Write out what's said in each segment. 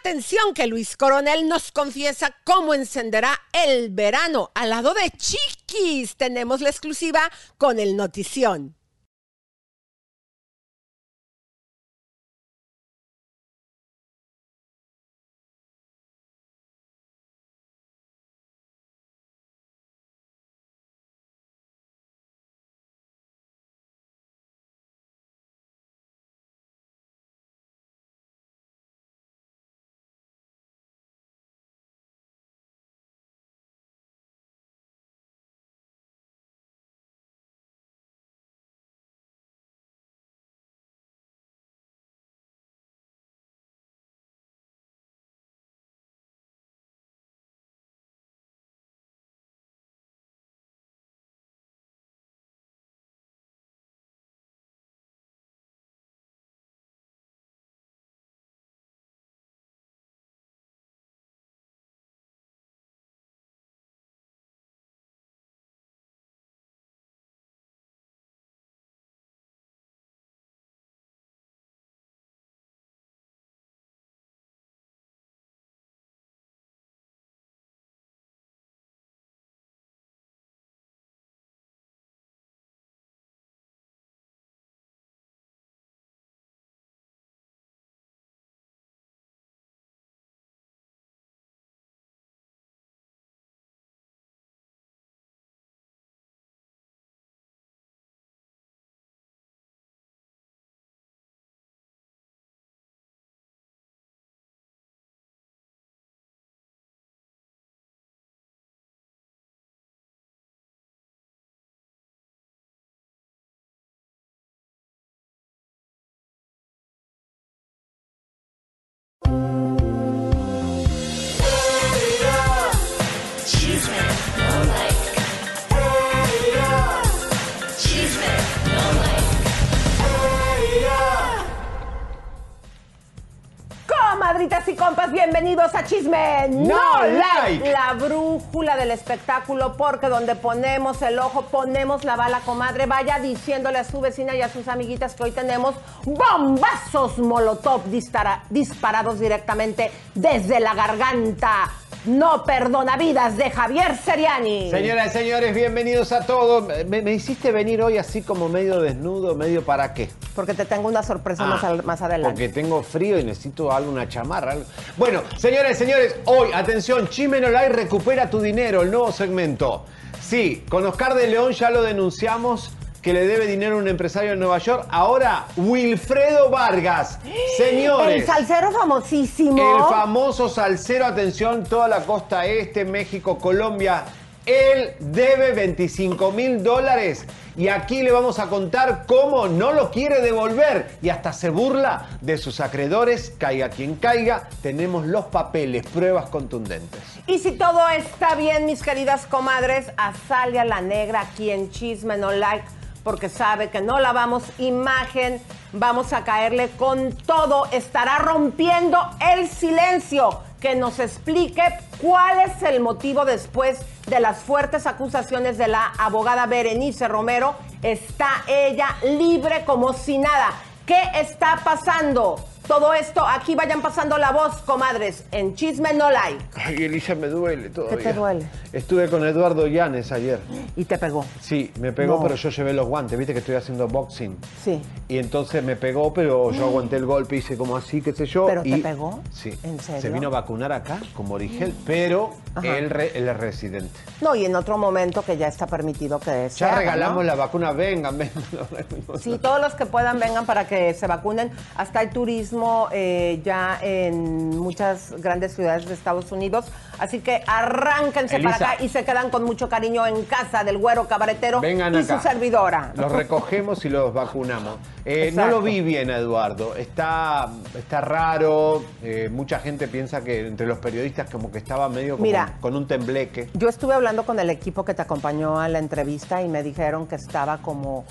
Atención que Luis Coronel nos confiesa cómo encenderá el verano al lado de Chiquis. Tenemos la exclusiva con el Notición. Bienvenidos a Chisme No, like. La brújula del espectáculo, porque donde ponemos el ojo, ponemos la bala, comadre. Vaya diciéndole a su vecina y a sus amiguitas que hoy tenemos bombazos molotov dispara- disparados directamente desde la garganta. No perdona vidas de Javier Seriani. Señoras y señores, bienvenidos a todos. Me, me hiciste venir hoy así como medio desnudo, medio para qué. Porque te tengo una sorpresa más, Ah, al- más adelante. Porque tengo frío y necesito algo, una chamarra. algo. Bueno, señoras y señores, hoy, atención, Chimenolay recupera tu dinero, el nuevo segmento. Sí, con Oscar de León ya lo denunciamos que le debe dinero a un empresario en Nueva York. Ahora, Wilfredo Vargas. Señores. El salsero famosísimo. El famoso salsero, atención, toda la costa este, México, Colombia. Él debe 25 mil dólares y aquí le vamos a contar cómo no lo quiere devolver y hasta se burla de sus acreedores. Caiga quien caiga, tenemos los papeles, pruebas contundentes. Y si todo está bien, mis queridas comadres, a Salia la Negra aquí en Chisme No Like, porque sabe que no lavamos imagen, vamos a caerle con todo, estará rompiendo el silencio, que nos explique cuál es el motivo después de las fuertes acusaciones de la abogada Berenice Romero. Está ella libre como si nada. ¿Qué está pasando? Todo esto, aquí vayan pasando la voz, comadres, en Chisme No Like. Ay, Elisa, me duele todavía. te duele? Estuve con Eduardo Llanes ayer. Y te pegó. Sí, me pegó, No. pero yo llevé los guantes, viste que estoy haciendo boxing. Sí. Y entonces me pegó, pero yo aguanté el golpe, hice como así, qué sé yo. ¿Pero te y- pegó? Sí. ¿En serio? Se vino a vacunar acá, con Morigel, pero él, re- él es residente. No, y en otro momento que ya está permitido que se Ya regalamos ¿no? la vacuna, vengan, vengan. Sí, todos los que puedan vengan para que se vacunen. Hasta hay turismo eh, ya en muchas grandes ciudades de Estados Unidos. Así que arránquense Elisa. para acá y se quedan con mucho cariño en casa del güero cabaretero Vengan y acá. su servidora. Los recogemos y los vacunamos. Eh, no lo vi bien Eduardo. Está, está raro. eh, mucha gente piensa que entre los periodistas como que estaba medio como Mira. con un tembleque. Yo estuve hablando con el equipo que te acompañó a la entrevista y me dijeron que estaba como,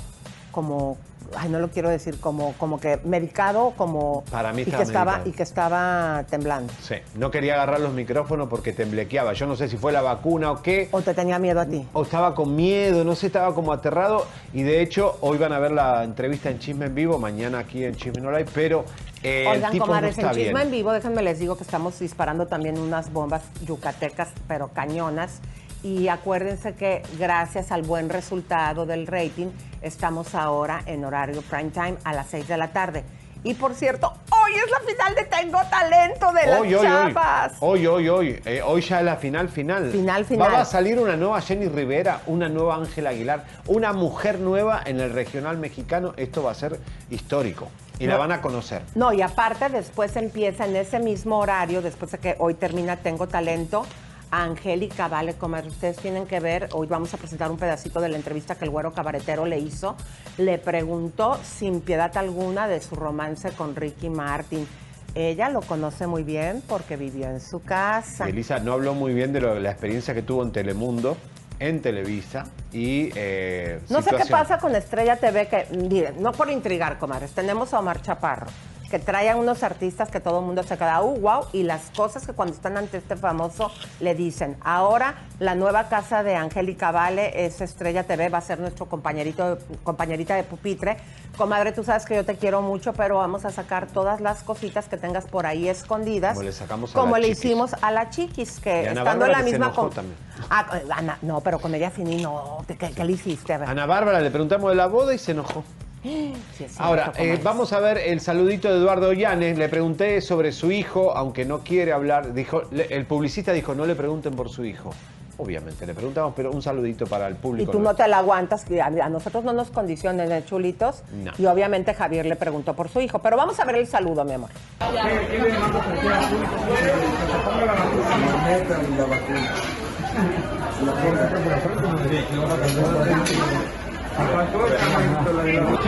como, ay, no lo quiero decir, como, como que medicado, como Para mí y que estaba medicado. y que estaba temblando. Sí, no quería agarrar los micrófonos porque temblequeaba. Yo no sé si fue la vacuna o qué. ¿O te tenía miedo a ti? o estaba con miedo, no sé, estaba como aterrado. Y de hecho, hoy van a ver la entrevista en Chisme en Vivo, mañana aquí en Chisme No Live, pero El Oigan, tipo no comadres, en Chisme bien. en Vivo, déjenme les digo que estamos disparando también unas bombas yucatecas, pero cañonas. Y acuérdense que gracias al buen resultado del rating, estamos ahora en horario prime time a las 6 de la tarde. Y por cierto, hoy es la final de Tengo Talento de las Hoy, hoy, hoy. chavas. Hoy, hoy, hoy. Eh, hoy ya es la final, final. Final, final. Va a salir una nueva Jenny Rivera, una nueva Ángela Aguilar, una mujer nueva en el regional mexicano. Esto va a ser histórico. Y la van a conocer. No, y aparte después empieza en ese mismo horario, después de que hoy termina Tengo Talento, Angélica Vale, como ustedes tienen que ver, hoy vamos a presentar un pedacito de la entrevista que el güero cabaretero le hizo. Le preguntó sin piedad alguna de su romance con Ricky Martin. Ella lo conoce muy bien porque vivió en su casa. Elisa no habló muy bien de lo- la experiencia que tuvo en Telemundo, en Televisa y. eh, No sé qué pasa con Estrella TV, que, miren, no por intrigar, comadres, tenemos a Omar Chaparro, que trae a unos artistas que todo el mundo se queda, uh, wow, y las cosas que cuando están ante este famoso le dicen, ahora la nueva casa de Angélica Vale es Estrella TV, va a ser nuestro compañerito, compañerita de pupitre. Comadre, tú sabes que yo te quiero mucho, pero vamos a sacar todas las cositas que tengas por ahí escondidas. Como le sacamos a Como la le Chiquis. hicimos a la Chiquis, que estando en la misma... también. Ah, Ana, no, pero con ella Fini no, ¿qué, qué le hiciste? A ver. Ana Bárbara le preguntamos de la boda y se enojó. Sí, Ahora, eh, vamos a ver el saludito de Eduardo Llanes. Le pregunté sobre su hijo, aunque no quiere hablar. Dijo, le- el publicista dijo, no le pregunten por su hijo. Obviamente, le preguntamos, pero un saludito para el Y público. tú no te la aguantas, que a, a nosotros no nos condicionen, ¿eh, chulitos? No. Y obviamente Javier le preguntó por su hijo. Pero vamos a ver el saludo, mi amor.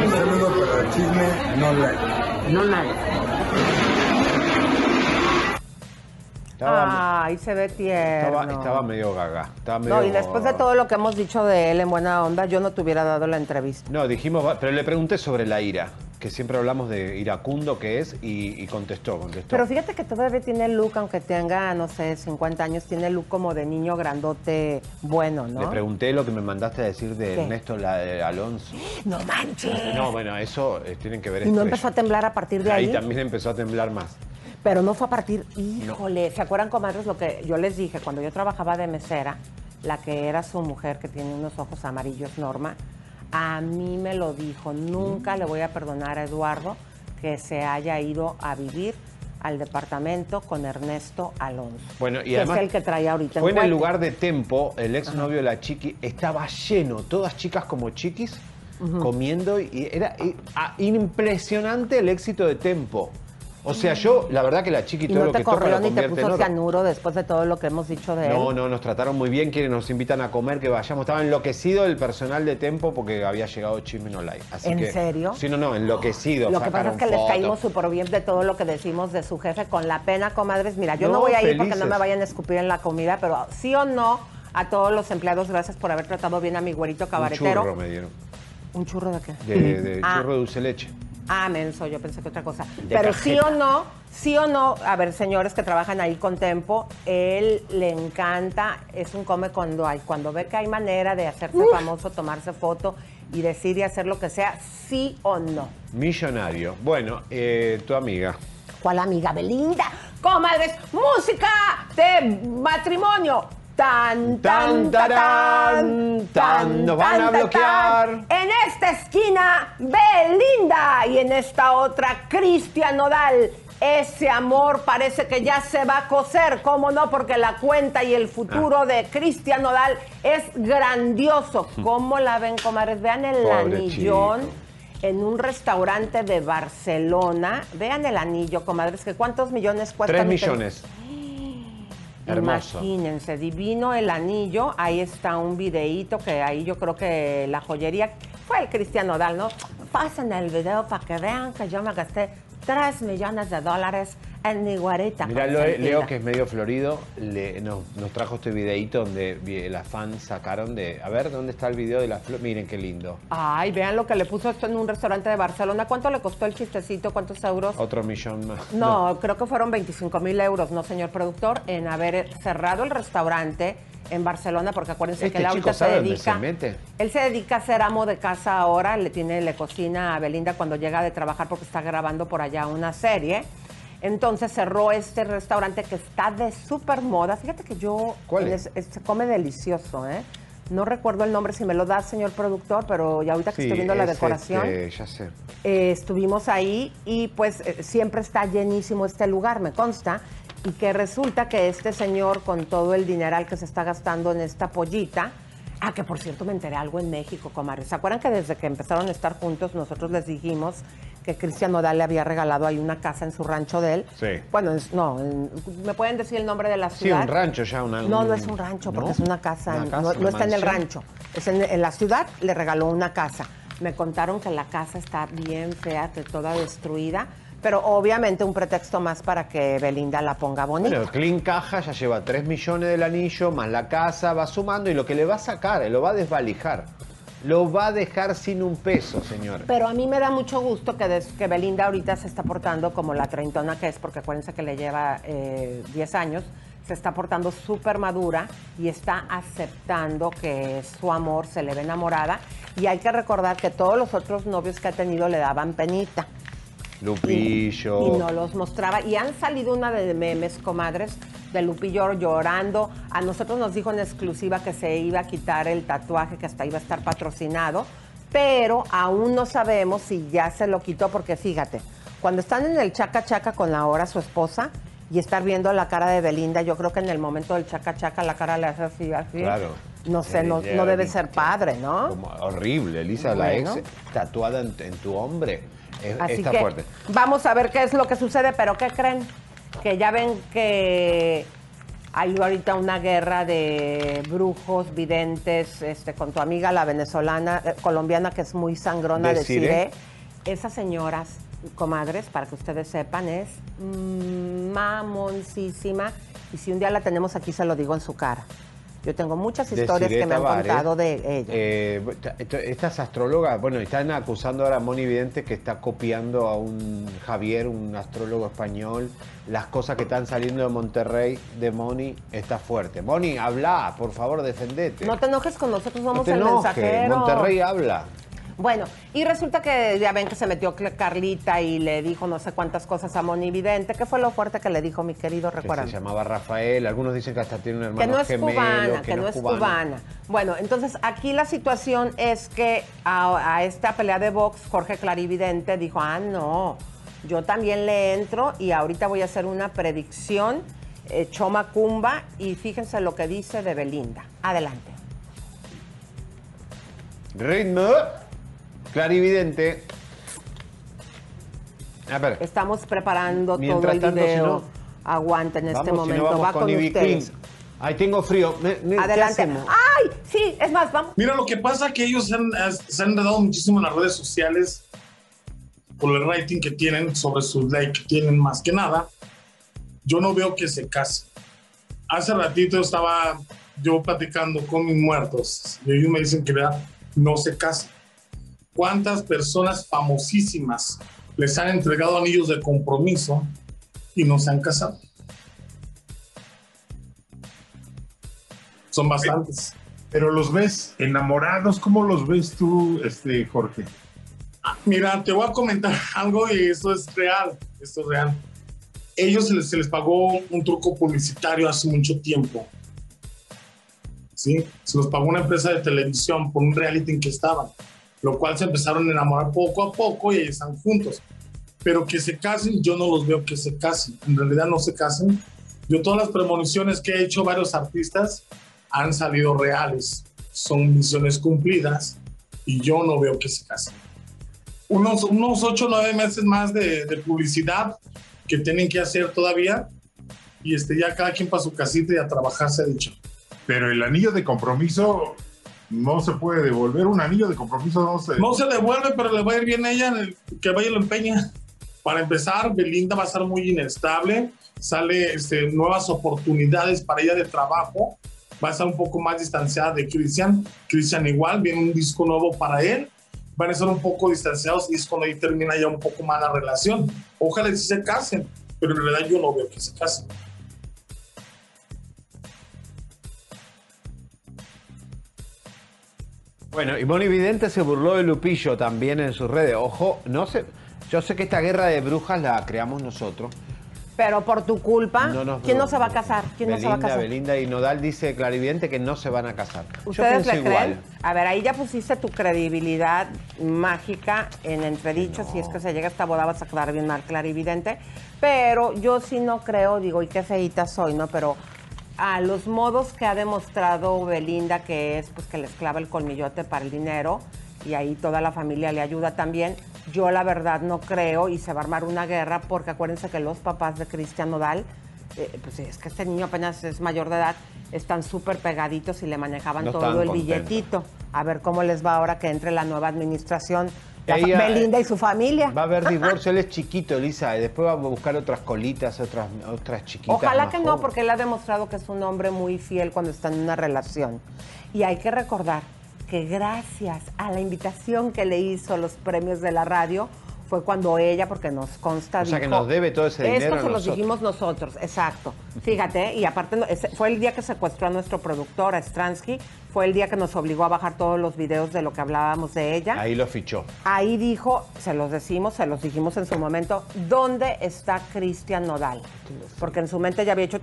Saludo para el chisme, no like. No like. Estaba, Ay, se ve tierno. estaba, estaba medio gaga. Estaba medio... No, y después de todo lo que hemos dicho de él en buena onda, yo no te hubiera dado la entrevista. No, dijimos, pero le pregunté sobre la ira, que siempre hablamos de iracundo que es, y, y contestó, contestó. Pero fíjate que todavía tiene look, aunque tenga, no sé, 50 años, tiene look como de niño grandote bueno, ¿no? Le pregunté lo que me mandaste a decir de ¿Qué? Ernesto la- Alonso. No manches. No, bueno, eso eh, tienen que ver y no empezó a temblar a partir de ahí. Ahí también empezó a temblar más. Pero no fue a partir, híjole, ¿se acuerdan, comadres, lo que yo les dije? Cuando yo trabajaba de mesera, la que era su mujer, que tiene unos ojos amarillos, Norma, a mí me lo dijo, nunca le voy a perdonar a Eduardo que se haya ido a vivir al departamento con Ernesto Alonso. Bueno, y que además es el que traía ahorita fue en el lugar de Tempo, el exnovio de la chiqui, estaba lleno, todas chicas como chiquis, comiendo, y era y- ah, impresionante el éxito de Tempo. O sea, yo, la verdad que la chiqui Y todo no lo te que corrió lo ni te puso cianuro después de todo lo que hemos dicho de No, él. no, nos trataron muy bien, quieren, nos invitan a comer, que vayamos. Estaba enloquecido el personal de Tempo porque había llegado Chisme No. Así ¿En que- serio? Sí, no, no, enloquecido. Lo que pasa es que les caímos súper bien de todo lo que decimos de su jefe con la pena, comadres. Mira, yo no, No, voy a ir porque no me vayan a escupir en la comida, pero sí o no a todos los empleados, gracias por haber tratado bien a mi güerito Un cabaretero. churro me dieron. ¿Un churro de qué? De, de Ah. churro de dulce leche. Ah, menso, yo pensé que otra cosa. De Pero sí o no, sí o no, a ver, señores que trabajan ahí con Tempo, él le encanta, es un come cuando hay, cuando ve que hay manera de hacerse famoso, tomarse foto y decir y hacer lo que sea, sí o no. Millonario. Bueno, eh, tu amiga. ¿Cuál amiga Belinda? Comadres, música de matrimonio. Tan, tan, Tan, tan, nos van a bloquear. En esta esquina, Belinda. Y en esta otra, Cristian Nodal. Ese amor parece que ya se va a coser, ¿cómo no? Porque la cuenta y el futuro Ah. de Cristian Nodal es grandioso. ¿Cómo la ven, comadres? Vean el anillón en un restaurante de Barcelona. Vean el anillo, comadres, que cuántos millones cuesta. Tres millones. Hermoso. Imagínense, divino el anillo. Ahí está un videíto que ahí yo creo que la joyería fue el Cristiano Dal, ¿no? Pasen el video para que vean que yo me gasté 3 millones de dólares en Iguareta. Mira, con Leo, que es medio florido, le- nos, nos trajo este videito donde las fans sacaron de. A ver, ¿dónde está el video de las flores? Miren qué lindo. Ay, vean lo que le puso esto en un restaurante de Barcelona. ¿Cuánto le costó el chistecito? ¿Cuántos euros? Otro millón más. No, creo que fueron 25 mil euros, ¿no, señor productor? En haber cerrado el restaurante en Barcelona, porque acuérdense Este que él ahorita se dedica. se. Él se dedica a ser amo de casa ahora, le tiene, le cocina a Belinda cuando llega de trabajar porque está grabando por allá una serie. Entonces cerró este restaurante que está de súper moda. Fíjate que yo ¿Cuál en es? es- se come delicioso, ¿eh? No recuerdo el nombre, si me lo da, señor productor, pero ya ahorita que Sí, estoy viendo la decoración. este, ya sé. Eh, estuvimos ahí y pues eh, siempre está llenísimo este lugar, me consta, y que resulta que este señor con todo el dineral que se está gastando en esta pollita, ah, que por cierto me enteré algo en México, comadre. ¿Se acuerdan que desde que empezaron a estar juntos nosotros les dijimos que Cristian Nodal le había regalado ahí una casa en su rancho de él? Sí. Bueno, es- no, en- ¿me pueden decir el nombre de la Sí, ciudad? un rancho ya. Una, No, un- no es un rancho, porque ¿no? es una casa, Una no- casa, no, una está en el rancho. Es en, en la ciudad, le regaló una casa. Me contaron que la casa está bien fea, que toda destruida, pero obviamente un pretexto más para que Belinda la ponga bonita. Bueno, Clean Caja ya lleva 3 millones del anillo, más la casa, va sumando y lo que le va a sacar, lo va a desvalijar. Lo va a dejar sin un peso, señor. Pero a mí me da mucho gusto que, des- que Belinda ahorita se está portando como la treintona que es, porque acuérdense que le lleva eh, 10 años, se está portando súper madura y está aceptando que su amor se le ve enamorada. Y hay que recordar que todos los otros novios que ha tenido le daban penita. Lupillo. Y no los mostraba. Y han salido una de memes, comadres, de Lupillo llorando. A nosotros nos dijo en exclusiva que se iba a quitar el tatuaje, que hasta iba a estar patrocinado. Pero aún no sabemos si ya se lo quitó, porque fíjate, cuando están en el chaca chaca con la hora su esposa y estar viendo la cara de Belinda, yo creo que en el momento del chaca chaca la cara le hace así, así. Claro. No sé, no, no debe ser padre, ¿no? Como horrible, Elisa, la ex tatuada en, en tu hombre. Es- Así está que fuerte. vamos a ver qué es lo que sucede, pero ¿qué creen? Que ya ven que hay ahorita una guerra de brujos, videntes, este, con tu amiga la venezolana, eh, colombiana, que es muy sangrona de. Cire. Esas señoras, comadres, para que ustedes sepan, es mamoncísima. Y si un día la tenemos aquí, se lo digo en su cara. Yo tengo muchas historias que me han contado de ella. eh, estas astrólogas, bueno, están acusando ahora a Moni Vidente que está copiando a un Javier, un astrólogo español. Las cosas que están saliendo de Monterrey de Moni está fuerte. Moni, habla, por favor, defendete. no te enojes con nosotros, No somos te el enojes, mensajero. Monterrey habla. Bueno, y resulta que ya ven que se metió Carlita y le dijo no sé cuántas cosas a Moni Vidente. ¿Qué fue lo fuerte que le dijo mi querido? Que Recuerdan. se llamaba Rafael. Algunos dicen que hasta tiene un hermano Que no es gemelo, cubana, que, no es cubana. Bueno, entonces aquí la situación es que a, a esta pelea de box, Jorge Clarividente dijo, ah, no, yo también le entro y ahorita voy a hacer una predicción, eh, Choma Cumba, y fíjense lo que dice de Belinda. Adelante. Ritmo. Clarividente. A ver. Estamos preparando Mientras todo el tanto, si video. no- Aguanta en este Vamos, si no, momento. vamos Va con con Ivy ustedes. Queen. Ay, tengo frío. Me- me- ¿qué Adelante. ¡Ay! Sí, es más, vamos. Mira, lo que pasa es que ellos se han, se han enredado muchísimo en las redes sociales por el rating que tienen sobre sus likes que tienen más que nada. Yo no veo que se casen. Hace ratito estaba yo platicando con mis muertos y ellos me dicen que ¿verdad? no se casan. ¿Cuántas personas famosísimas les han entregado anillos de compromiso y no se han casado? Son bastantes. Pero los ves enamorados, ¿cómo los ves tú, este Jorge? Mira, te voy a comentar algo y esto es real, esto es real. Ellos se les, se les pagó un truco publicitario hace mucho tiempo. ¿Sí? Se los pagó una empresa de televisión por un reality en que estaban, lo cual se empezaron a enamorar poco a poco y ahí están juntos. Pero que se casen, yo no los veo que se casen. En realidad no se casen. Yo todas las premoniciones que he hecho varios artistas han salido reales. Son misiones cumplidas y yo no veo que se casen unos, unos 8 o 9 meses más de, de publicidad que tienen que hacer todavía. Y este, ya cada quien para su casita y a trabajar se ha dicho. Pero el anillo de compromiso no se puede devolver. Un anillo de compromiso no se. No se devuelve, pero le va a ir bien a ella, que vaya y lo empeña. Para empezar, Belinda va a estar muy inestable, sale este, nuevas oportunidades para ella de trabajo, va a estar un poco más distanciada de Cristian, Cristian igual, viene un disco nuevo para él, van a estar un poco distanciados y es cuando ahí termina ya un poco más la relación. Ojalá sí se casen, pero en realidad yo no veo que se casen. Bueno, y Moni Vidente se burló de Lupillo también en sus redes. Ojo, no sé, yo sé que esta guerra de brujas la creamos nosotros. Pero por tu culpa, No nos- ¿quién no se va a casar? ¿Quién no se va a Belinda, casar? Belinda y Nodal dice clarividente que no se van a casar. Yo ¿Ustedes pienso le igual. creen? A ver, ahí ya pusiste tu credibilidad mágica en entredicho. Si es que se llega a esta boda vas a quedar bien mal, clarividente. Pero yo sí no creo, digo, y qué feíta soy, ¿no? Pero a los modos que ha demostrado Belinda, que es pues que les clava el colmillote para el dinero, y ahí toda la familia le ayuda también, yo la verdad no creo y se va a armar una guerra porque acuérdense que los papás de Cristian Nodal eh, pues es que este niño apenas es mayor de edad, están súper pegaditos y le manejaban No todo el contentos. billetito. A ver cómo les va ahora que entre la nueva administración. Ella, Belinda y su familia. Va a haber divorcio, él es chiquito, Elisa, y después va a buscar otras colitas, otras, otras chiquitas. Ojalá que no, porque él ha demostrado que es un hombre muy fiel cuando está en una relación. Y hay que recordar que gracias a la invitación que le hizo a los premios de la radio, fue cuando ella, porque nos consta, O sea, que nos debe todo ese dinero Esto se los nosotros". dijimos nosotros, exacto. Fíjate, y aparte fue el día que secuestró a nuestro productor, a Stransky, fue el día que nos obligó a bajar todos los videos de lo que hablábamos de ella. Ahí lo fichó. Ahí dijo, se los decimos, se los dijimos en su momento, ¿dónde está Cristian Nodal? Porque en su mente ya había hecho...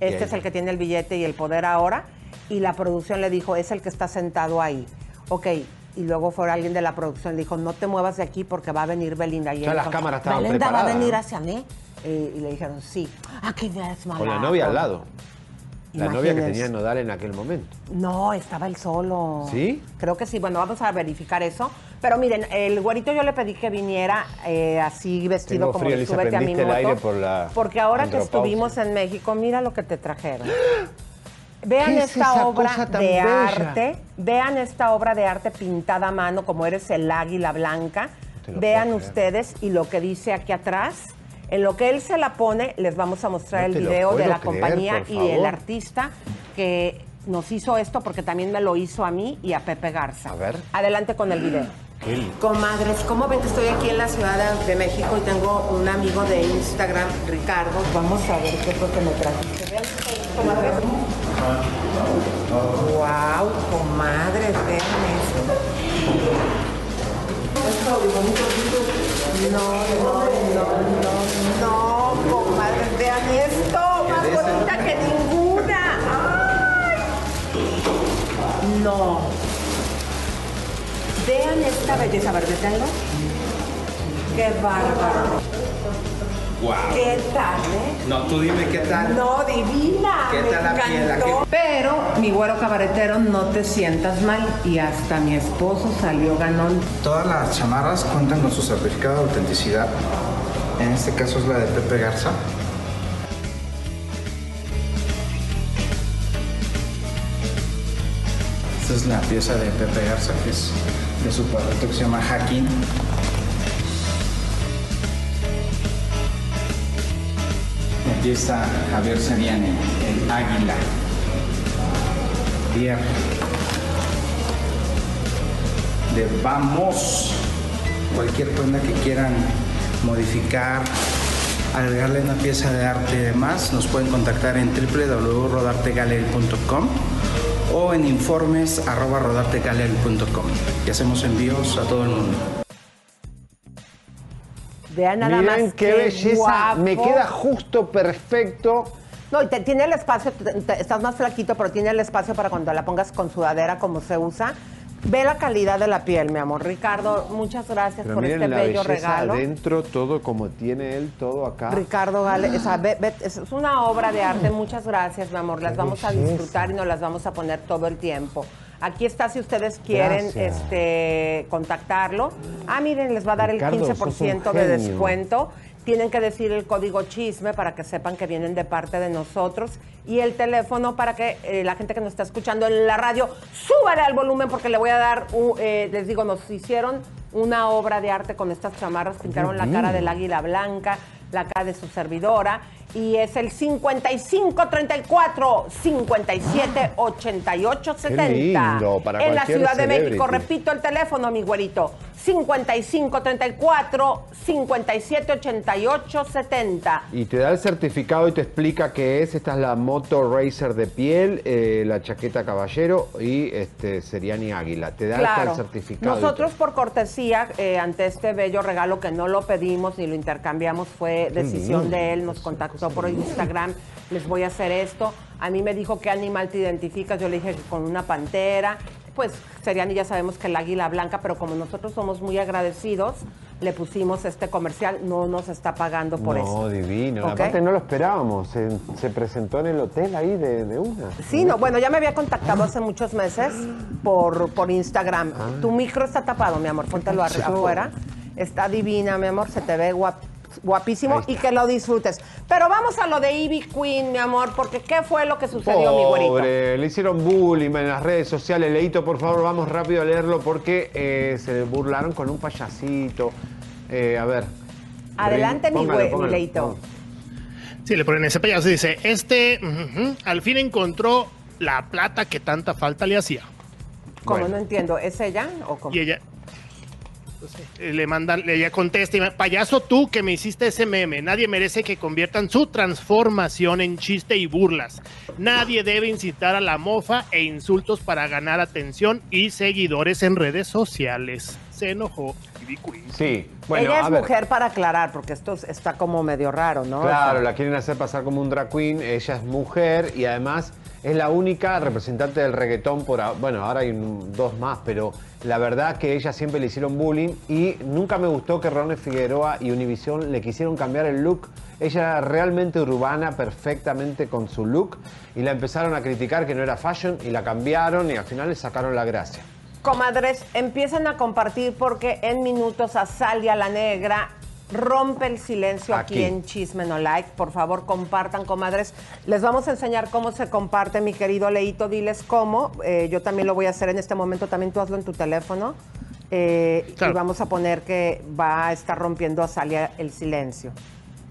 Este es el que tiene el billete y el poder ahora. Y la producción le dijo, es el que está sentado ahí. Ok, y luego fue alguien de la producción, le dijo, no te muevas de aquí porque va a venir Belinda. Y O sea, las dijo, cámaras estaban Belinda va a venir hacia mí. Eh, y le dijeron, sí. Ah, qué idea es Con la novia al lado. La novia que tenía Nodal en aquel momento. No, estaba él solo. ¿Sí? Creo que sí. Bueno, vamos a verificar eso. Pero miren, el güerito yo le pedí que viniera eh, así vestido Tengo como frío, súbete a mi el moto. aire por la porque ahora que estuvimos en México, mira lo que te trajeron. Vean ¿Qué es esta esa obra cosa tan de bella? arte. Vean esta obra de arte pintada a mano, como eres el águila blanca. Vean ustedes y lo que dice aquí atrás. En lo que él se la pone, les vamos a mostrar No el video de la creer, compañía y el artista que nos hizo esto porque también me lo hizo a mí y a Pepe Garza. A ver. Adelante con el video. Qué. Comadres, ¿cómo ven que estoy aquí en la Ciudad de México y tengo un amigo de Instagram, Ricardo? Vamos a ver qué es lo que me trajiste. Wow, comadres, vean esto. No, no, no, no, no, comadres, vean esto, más bonita que ninguna. ¡Ay! No. Vean esta belleza, a ver. Qué bárbaro. Wow. ¿Qué tal, eh? No, tú dime qué tal. No, divina. ¿Qué me tal la piel? ¿A encantó. qué- Pero, mi güero cabaretero, no te sientas mal. Y hasta mi esposo salió ganón. Todas las chamarras cuentan con su certificado de autenticidad. En este caso es la de Pepe Garza. Esta es la pieza de Pepe Garza, que es de su producto que se llama Hacking. Está Javier Seriani, el águila. Pierre de Vamos. Cualquier prenda que quieran modificar, agregarle una pieza de arte y demás, nos pueden contactar en www.rodartegallery.com o en informes.rodartegallery.com y hacemos envíos a todo el mundo. Vean nada Miren más. qué, belleza. Me queda justo perfecto. No, y te, tiene el espacio, te- te- estás más flaquito, pero tiene el espacio para cuando la pongas con sudadera como se usa. Ve la calidad de la piel, mi amor. Ricardo, muchas gracias Pero por miren este la bello regalo. adentro, todo como tiene él, todo acá. Ricardo Gale, o sea, ve- ve- es una obra de arte. Muchas gracias, mi amor. Las Qué vamos a disfrutar y nos las vamos a poner todo el tiempo. Aquí está si ustedes quieren Gracias. este, contactarlo. Ah, miren, les va a dar Ricardo, el sos un 15% de descuento. Tienen que decir el código chisme para que sepan que vienen de parte de nosotros. Y el teléfono para que eh, la gente que nos está escuchando en la radio súbale al volumen porque le voy a dar, un- eh, les digo, nos hicieron una obra de arte con estas chamarras, pintaron la cara del águila blanca, la cara de su servidora. Y es el 5534 57 88 70. lindo, para en la Ciudad de México, repito el teléfono, mi güerito. 5534 57 88 70. Y te da el certificado y te explica qué es. Esta es la Moto Racer de piel, eh, la chaqueta caballero y este Seriani Águila. Te da Claro. el certificado. Nosotros por cortesía, eh, ante este bello regalo que no lo pedimos ni lo intercambiamos, fue decisión de él, nos contactó por Instagram, les voy a hacer esto. A mí me dijo qué animal te identificas, yo le dije que con una pantera. Pues Seriani ya sabemos que el águila blanca, pero como nosotros somos muy agradecidos, le pusimos este comercial, no nos está pagando por no, eso. divino. ¿Ok? Aparte no lo esperábamos. Se, se presentó en el hotel ahí de, de una. Sí, no, bueno, ya me había contactado hace muchos meses por, por Instagram. Tu micro está tapado, mi amor, póntelo afuera. Está divina, mi amor, se te ve guap- guapísimo y que lo disfrutes. Pero vamos a lo de Ivy Queen, mi amor, porque ¿qué fue lo que sucedió, mi güerito? Pobre, le hicieron bullying en las redes sociales. Leito, por favor, vamos rápido a leerlo porque eh, se burlaron con un payasito. Eh, a ver. Adelante, mi Póngalo, güey, mi póngalo, Leito. póngalo. Sí, le ponen ese payaso y dice, este al fin encontró la plata que tanta falta le hacía. ¿Cómo Bueno. no entiendo? ¿Es ella o cómo? Y ella pues, eh, le manda, ella contesta, y me- payaso tú que me hiciste ese meme, nadie merece que conviertan su transformación en chiste y burlas. Nadie debe incitar a la mofa e insultos para ganar atención y seguidores en redes sociales. Se enojó. Sí, bueno, ella es a ver. mujer para aclarar, porque esto es- está como medio raro, ¿no? Claro, O sea, la quieren hacer pasar como un drag queen. Ella es mujer y además es la única representante del reggaetón por a- bueno, ahora hay dos más, pero la verdad que ella siempre le hicieron bullying y nunca me gustó que Ronnie Figueroa y Univision le quisieron cambiar el look. Ella era realmente urbana, perfectamente con su look y la empezaron a criticar que no era fashion y la cambiaron y al final le sacaron la gracia. Comadres, empiezan a compartir porque en minutos Azalia la Negra rompe el silencio aquí, Aquí. en Chisme No Like. Por favor, compartan, comadres. Les vamos a enseñar cómo se comparte, mi querido Leito. Diles cómo. Eh, yo también lo voy a hacer en este momento. También tú hazlo en tu teléfono. Eh, Claro. Y vamos a poner que va a estar rompiendo Azalia el silencio.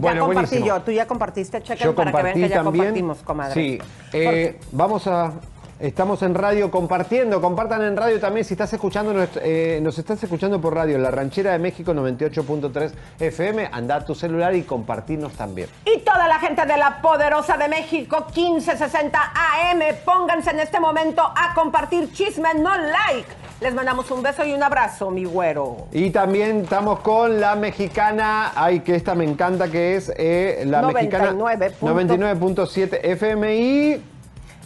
Ya compartí buenísimo. yo. Tú ya compartiste. Chequen para que vean que ya también. compartimos, comadres. Sí, eh, vamos a. Estamos en radio compartiendo, compartan en radio también si estás escuchando, eh, nos estás escuchando por radio en la Ranchera de México 98.3 FM, anda a tu celular y compartirnos también. Y toda la gente de la Poderosa de México 1560 AM, pónganse en este momento a compartir chisme no like. Les mandamos un beso y un abrazo, mi güero. Y también estamos con la mexicana, ay que esta me encanta que es eh, la 99 mexicana punto- 99.7 FM y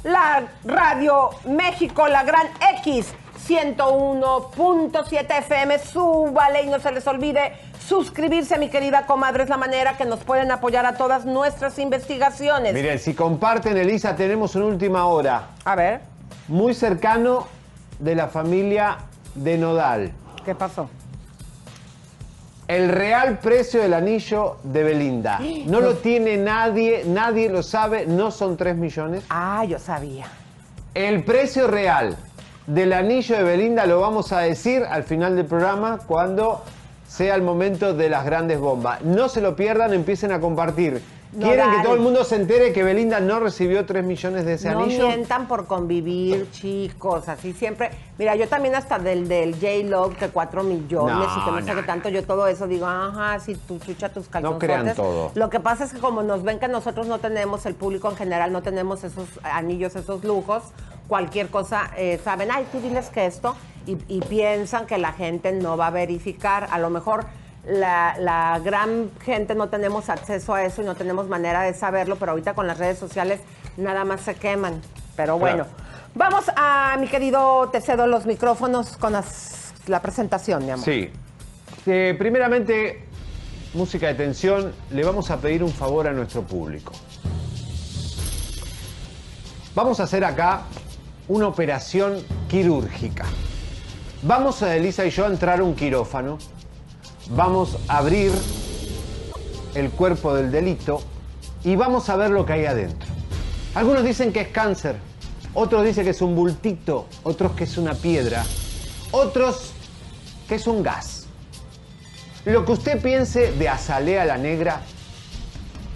La Radio México, la Gran X 101.7 FM, súbale y no se les olvide suscribirse, mi querida comadre, es la manera que nos pueden apoyar a todas nuestras investigaciones. miren, si comparten Elisa tenemos una última hora, A ver, muy cercano de la familia de Nodal. ¿qué pasó? El real precio del anillo de Belinda. No lo tiene nadie, nadie lo sabe, no son 3 millones. Ah, yo sabía. El precio real del anillo de Belinda lo vamos a decir al final del programa cuando sea el momento de las grandes bombas. No se lo pierdan, empiecen a compartir. No, ¿Quieren que todo el mundo se entere que Belinda no recibió 3 millones de ese No anillo? mientan por convivir, chicos, así siempre. Mira, yo también hasta del, del J-Lo, que cuatro millones No, y que no sé no, qué tanto, yo todo eso digo, ajá, si tú chucha tus calzones. crean todo. Lo que pasa es que como nos ven que nosotros no tenemos, el público en general no tenemos esos anillos, esos lujos, cualquier cosa, eh, saben, ay, tú diles que esto, y, y piensan que la gente no va a verificar. A lo mejor la, la gran gente no tenemos acceso a eso y no tenemos manera de saberlo, pero ahorita con las redes sociales nada más se queman. Pero bueno, vamos a mi querido, te cedo los micrófonos con las- la presentación, mi amor. Sí. Eh, primeramente, música de tensión, le vamos a pedir un favor a nuestro público. Vamos a hacer acá una operación quirúrgica. Vamos a Elisa y yo a entrar a un quirófano. Vamos a abrir el cuerpo del delito y vamos a ver lo que hay adentro. Algunos dicen que es cáncer, otros dicen que es un bultito, otros que es una piedra, otros que es un gas. Lo que usted piense de Azalea la Negra,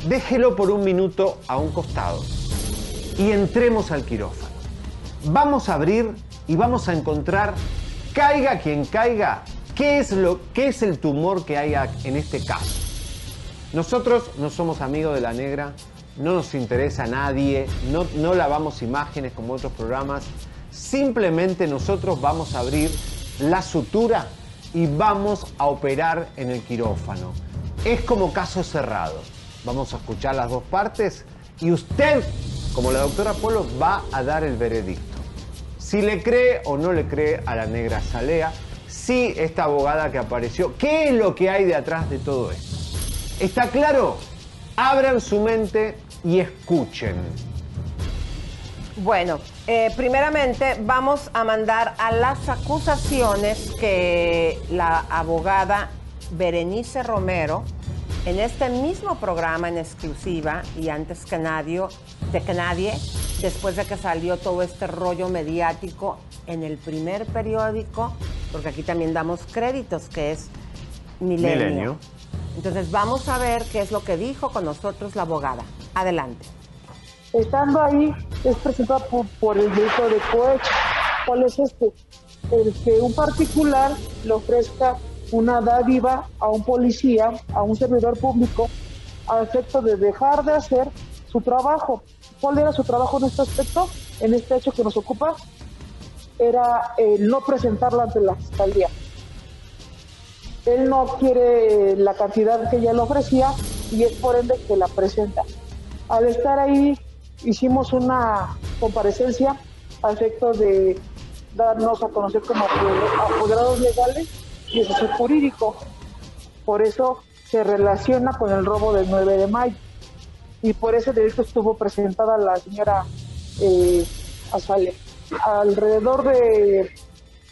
déjelo por un minuto a un costado y entremos al quirófano. Vamos a abrir y vamos a encontrar, caiga quien caiga, qué es, lo, qué es el tumor que hay en este caso. Nosotros no somos amigos de la negra, no nos interesa a nadie, no, no lavamos imágenes como otros programas, simplemente nosotros vamos a abrir la sutura y vamos a operar en el quirófano. Es como caso cerrado. Vamos a escuchar las dos partes y usted, como la doctora Polo, va a dar el veredicto. Si le cree o no le cree a la negra Salea, si esta abogada que apareció, ¿qué es lo que hay de atrás de todo esto? ¿Está claro? Abran su mente y escuchen. Bueno, eh, primeramente vamos a mandar a las acusaciones que la abogada Berenice Romero, en este mismo programa en exclusiva y antes que nadie, de que nadie, después de que salió todo este rollo mediático en el primer periódico, porque aquí también damos créditos, que es Milenio. Milenio. Entonces vamos a ver qué es lo que dijo con nosotros la abogada. Adelante. Estando ahí, es presentado por, por el delito de cohecho. ¿Cuál es este? El que un particular le ofrezca una dádiva a un policía, a un servidor público, a efecto de dejar de hacer su trabajo. ¿Cuál era su trabajo en este aspecto? En este hecho que nos ocupa, era el no presentarlo ante la fiscalía. Él no quiere la cantidad que ella le ofrecía y es por ende que la presenta. Al estar ahí, hicimos una comparecencia a efecto de darnos a conocer como apoder- apoderados legales y asesor jurídico. Por eso se relaciona con el robo del 9 de mayo. Y por ese delito estuvo presentada la señora eh, Azale. Alrededor de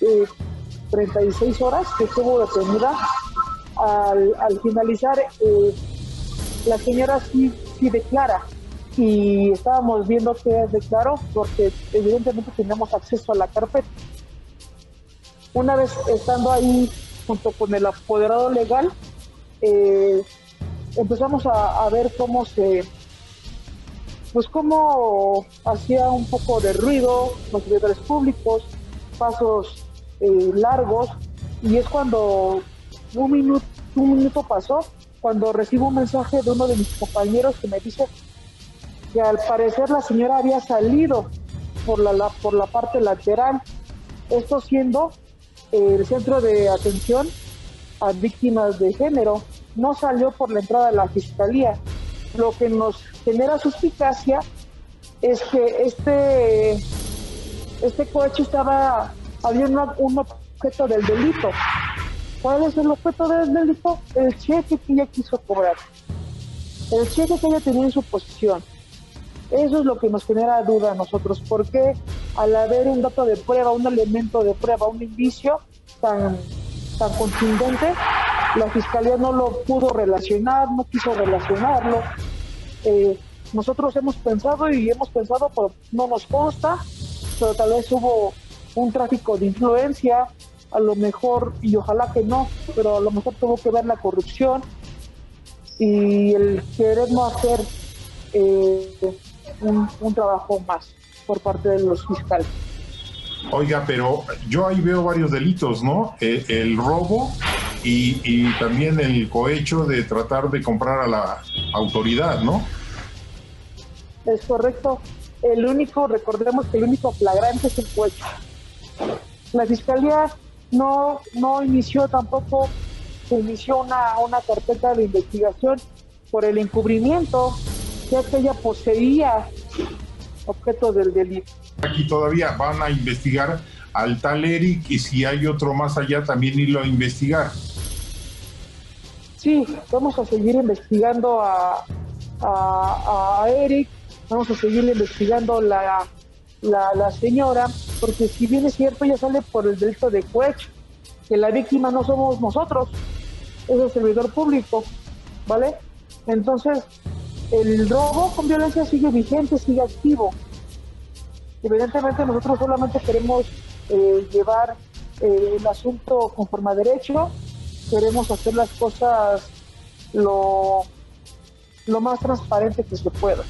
eh, 36 horas que estuvo detenida. Al, al finalizar, eh, la señora sí, sí declara y estábamos viendo que declaró porque evidentemente tenemos acceso a la carpeta. Una vez estando ahí junto con el apoderado legal, eh, empezamos a, ver cómo se, pues cómo hacía un poco de ruido los servidores públicos, pasos eh, largos, y es cuando un minuto, un minuto pasó, cuando recibo un mensaje de uno de mis compañeros que me dice que al parecer la señora había salido por la, por la parte lateral, esto siendo el centro de atención a víctimas de género, no salió por la entrada de la fiscalía. Lo que nos genera suspicacia es que este, este coche estaba, había una- un objeto del delito. ¿Cuál es el objeto del delito? El cheque que ella quiso cobrar. El cheque que ella tenía en su posición. Eso es lo que nos genera duda a nosotros, porque al haber un dato de prueba, un elemento de prueba, un indicio tan, tan contundente, la fiscalía no lo pudo relacionar, no quiso relacionarlo. Eh, nosotros hemos pensado y hemos pensado, pero no nos consta, pero tal vez hubo un tráfico de influencia, a lo mejor, y ojalá que no, pero a lo mejor tuvo que ver la corrupción y el querer no hacer eh, un, un trabajo más por parte de los fiscales. Oiga, pero yo ahí veo varios delitos, ¿no? Eh, el robo y, y también el cohecho de tratar de comprar a la autoridad, ¿no? Es correcto. El único, recordemos que el único flagrante es el cohecho. La fiscalía no, no inició tampoco se inició una, una carpeta de investigación por el encubrimiento, que ella poseía objetos del delito. Aquí todavía van a investigar al tal Eric y si hay otro más allá también irlo a investigar. Sí, vamos a seguir investigando a, a, a Eric, vamos a seguir investigando la, la, la señora, porque si bien es cierto, ella sale por el delito de cohecho, que la víctima no somos nosotros, es el servidor público, ¿vale? Entonces, el robo con violencia sigue vigente, sigue activo. Evidentemente nosotros solamente queremos eh, llevar eh, el asunto conforme a derecho, queremos hacer las cosas lo, lo más transparente que se pueda.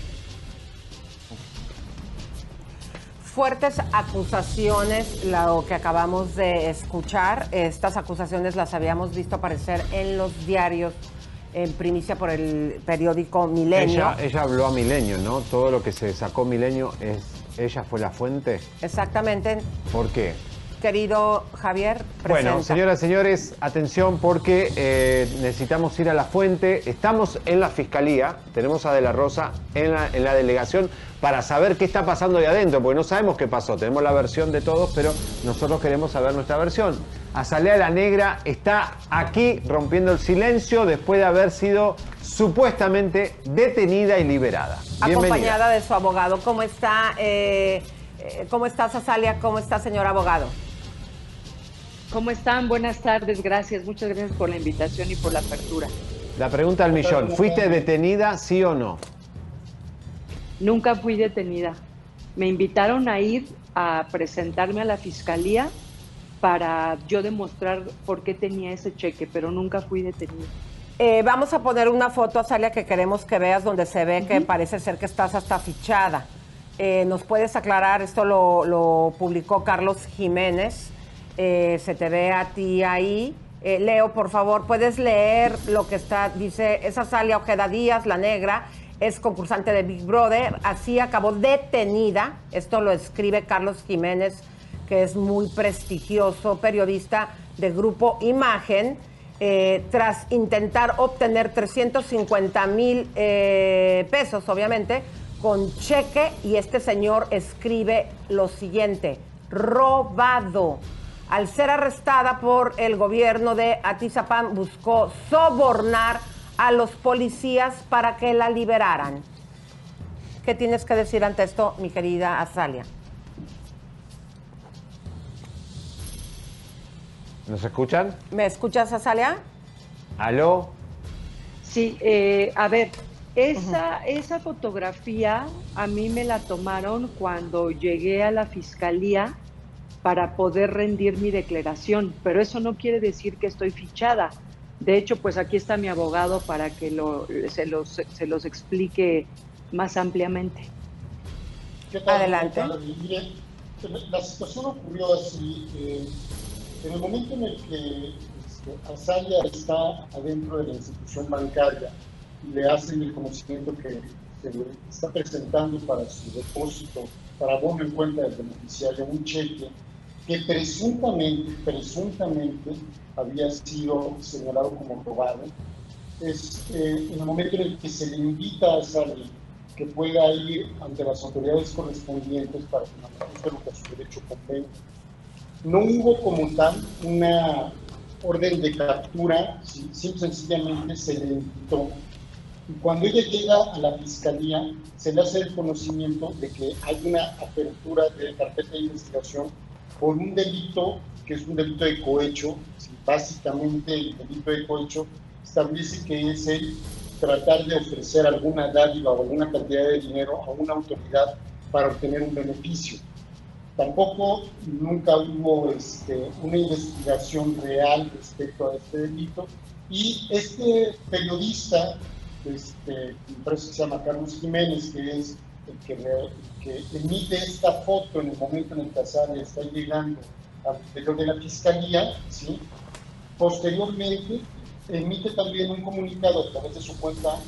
Fuertes acusaciones, lo que acabamos de escuchar. Estas acusaciones las habíamos visto aparecer en los diarios en primicia por el periódico Milenio. Ella, ella habló a Milenio, ¿no? Todo lo que se sacó Milenio es. ¿Ella fue la fuente? Exactamente. ¿Por qué? Querido Javier, presenta. Bueno, señoras y señores, atención porque eh, necesitamos ir a la fuente. Estamos en la fiscalía, tenemos a De la Rosa en la, en la delegación para saber qué está pasando ahí adentro, porque no sabemos qué pasó. Tenemos la versión de todos, pero nosotros queremos saber nuestra versión. Azalea la Negra está aquí rompiendo el silencio después de haber sido supuestamente detenida y liberada. Bienvenida. Acompañada de su abogado. ¿Cómo está? eh, eh, ¿Cómo está Sasalia? ¿Cómo está, señor abogado? ¿Cómo están? Buenas tardes, gracias. Muchas gracias por la invitación y por la apertura. La pregunta al millón, ¿fuiste detenida, sí o no? Nunca fui detenida. Me invitaron a ir a presentarme a la fiscalía para yo demostrar por qué tenía ese cheque, pero nunca fui detenida. Eh, vamos a poner una foto, Azalia, que queremos que veas donde se ve que parece ser que estás hasta fichada. Eh, ¿Nos puedes aclarar? Esto lo, lo publicó Carlos Jiménez. Eh, se te ve a ti ahí. Leo, por favor, puedes leer lo que está, dice, es Azalia Ojeda Díaz, la negra, es concursante de Big Brother, así acabó detenida, esto lo escribe Carlos Jiménez, que es muy prestigioso periodista de Grupo Imagen, eh, tras intentar obtener 350 mil eh, pesos, obviamente, con cheque, y este señor escribe lo siguiente, robado. Al ser arrestada por el gobierno de Atizapán, buscó sobornar a los policías para que la liberaran. ¿Qué tienes que decir ante esto, mi querida Azalia? ¿Nos escuchan? ¿Me escuchas, Azalia? ¿Aló? Sí, eh, a ver, esa, esa fotografía a mí me la tomaron cuando llegué a la fiscalía para poder rendir mi declaración, pero eso no quiere decir que estoy fichada. De hecho, pues aquí está mi abogado para que lo, se, los, se los explique más ampliamente. ¿Qué tal? Adelante. La situación ocurrió así. eh, en el momento en el que este, está adentro de la institución bancaria y le hacen el conocimiento que le está presentando para su depósito, para abono en cuenta del beneficiario, un cheque que presuntamente, presuntamente había sido señalado como robado, es eh, en el momento en el que se le invita a Azalea que pueda ir ante las autoridades correspondientes para que manifieste lo que su derecho compete. No hubo como tal una orden de captura, si- simple sencillamente se le invitó. Y cuando ella llega a la fiscalía, se le hace el conocimiento de que hay una apertura de carpeta de investigación por un delito que es un delito de cohecho. Básicamente, el delito de cohecho establece que es el tratar de ofrecer alguna dádiva o alguna cantidad de dinero a una autoridad para obtener un beneficio. Tampoco nunca hubo este, una investigación real respecto a este delito y este periodista, este, que se llama Carlos Jiménez, que es el que, emite esta foto en el momento en el que Azar está llegando al interior de la fiscalía, ¿sí? posteriormente emite también un comunicado a través de su cuenta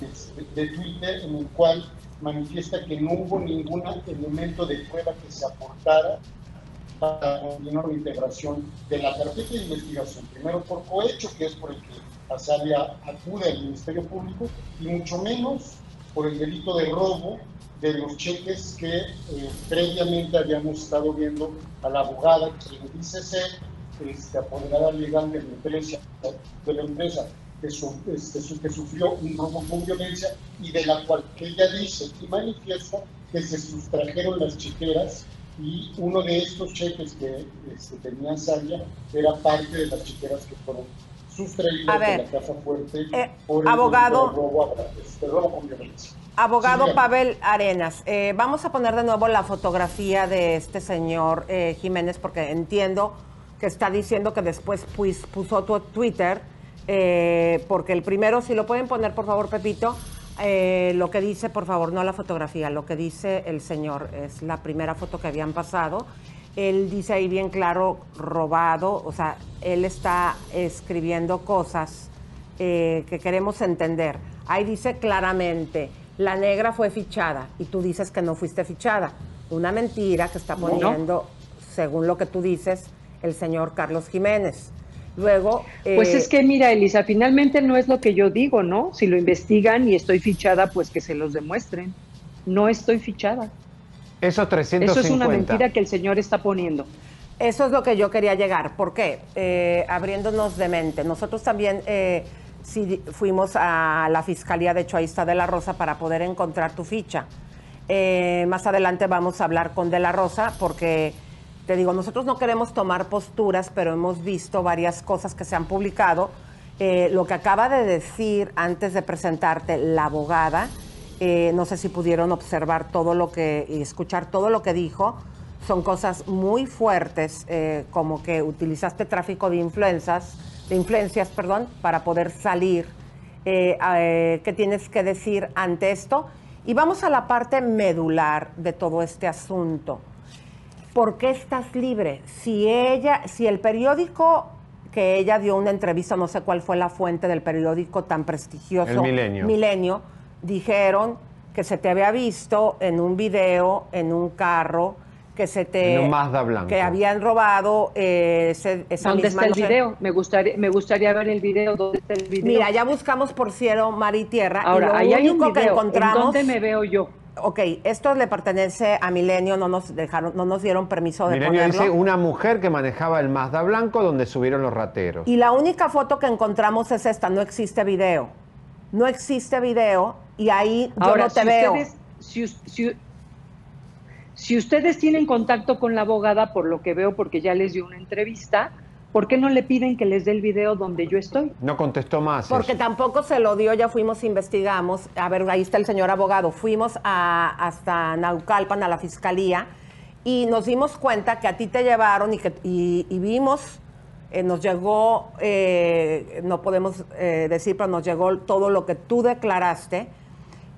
este, de Twitter en el cual manifiesta que no hubo ningún elemento de prueba que se aportara para continuar la integración de la carpeta de investigación, primero por cohecho, que es por el que Azalia acude al Ministerio Público, y mucho menos por el delito de robo de los cheques que eh, previamente habíamos estado viendo a la abogada que dice ser este, apoderada legal de la empresa, de la empresa que, su, este, su, que sufrió un robo con violencia y de la cual ella dice y manifiesta que se sustrajeron las chequeras y uno de estos cheques que este, tenía Saya era parte de las chequeras que fueron sustraídas de la casa fuerte eh, por el abogado- robo, este, robo con violencia. Abogado Sí. Pavel Arenas, eh, vamos a poner de nuevo la fotografía de este señor eh, Jiménez porque entiendo que está diciendo que después pues, puso tu Twitter, eh, porque el primero, si lo pueden poner por favor Pepito, eh, lo que dice, por favor, no la fotografía, lo que dice el señor, es la primera foto que habían pasado. Él dice ahí bien claro, robado, o sea, él está escribiendo cosas eh, que queremos entender. Ahí dice claramente, la negra fue fichada y tú dices que no fuiste fichada. Una mentira que está poniendo, según lo que tú dices, el señor Carlos Jiménez. Luego... Pues eh, es que mira, Elisa, finalmente no es lo que yo digo, ¿no? Si lo investigan y estoy fichada, pues que se los demuestren. No estoy fichada. Esos 350. Eso es una mentira que el señor está poniendo. Eso es lo que yo quería llegar. ¿Por qué? Eh, abriéndonos de mente. Nosotros también eh, sí fuimos a la Fiscalía de Choaísta de la Rosa para poder encontrar tu ficha. Eh, más adelante vamos a hablar con De la Rosa porque, te digo, nosotros no queremos tomar posturas, pero hemos visto varias cosas que se han publicado. Eh, lo que acaba de decir antes de presentarte la abogada, eh, no sé si pudieron observar todo lo que y escuchar todo lo que dijo. Son cosas muy fuertes, eh, como que utilizaste tráfico de influencias, de influencias, perdón, para poder salir. ¿Qué tienes que decir ante esto? Y vamos a la parte medular de todo este asunto. ¿Por qué estás libre? Si ella, si el periódico que ella dio una entrevista, no sé cuál fue la fuente del periódico tan prestigioso, El Milenio. Milenio, dijeron que se te había visto en un video, en un carro, que se te... En un Mazda blanco. Que habían robado eh, ese- esa ¿Dónde misma está el noche. video? Me gustaría, me gustaría ver el video. ¿Dónde está el video? Mira, ya buscamos por cielo, mar y tierra. y Ahora, lo ahí hay un único que video. ¿En encontramos. dónde me veo yo? Ok, esto le pertenece a Milenio, no nos dejaron, no nos dieron permiso de Milenio ponerlo. dice una mujer que manejaba el Mazda blanco donde subieron los rateros. Y la única foto que encontramos es esta, no existe video. No existe video y ahí yo no te si veo. ustedes, si, si- si ustedes tienen contacto con la abogada, por lo que veo, porque ya les dio una entrevista, ¿por qué no le piden que les dé el video donde yo estoy? No contestó más. Porque eso. tampoco se lo dio, ya fuimos, investigamos. A ver, ahí está el señor abogado. Fuimos a- hasta Naucalpan, a la fiscalía, y nos dimos cuenta que a ti te llevaron y, que, y, y vimos, eh, nos llegó, eh, no podemos eh, decir, pero nos llegó todo lo que tú declaraste.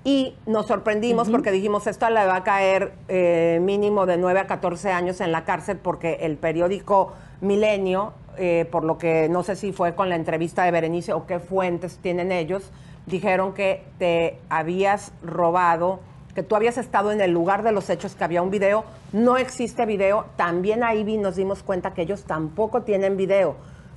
Y nos sorprendimos porque dijimos, esto le va a caer eh, mínimo de 9 a 14 años en la cárcel porque el periódico Milenio, eh, por lo que no sé si fue con la entrevista de Berenice o qué fuentes tienen ellos, dijeron que te habías robado, que tú habías estado en el lugar de los hechos, que había un video. No existe video. También ahí nos dimos cuenta que ellos tampoco tienen video.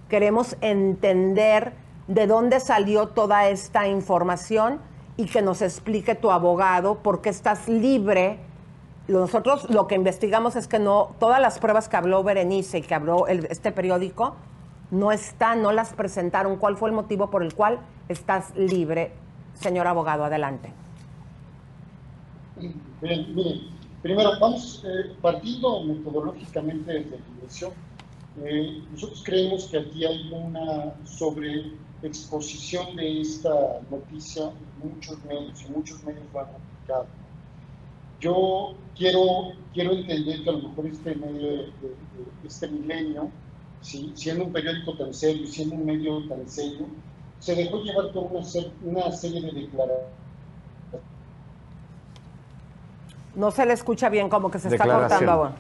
Queremos entender de dónde salió toda esta información y que nos explique tu abogado por qué estás libre. Nosotros lo que investigamos es que no, todas las pruebas que habló Berenice y que habló el- este periódico no están, no las presentaron. ¿Cuál fue el motivo por el cual estás libre, señor abogado? Adelante. Bien, miren, primero vamos eh, partiendo metodológicamente desde la inversión. Eh, nosotros creemos que aquí hay una sobreexposición de esta noticia en muchos medios y muchos medios lo han. Yo quiero, quiero entender que a lo mejor este medio, de- de- de- este milenio, ¿sí? siendo un periódico tan serio, siendo un medio tan serio, se dejó llevar por una, ser- una serie de declaraciones No se le escucha bien, como que se está cortando ahora.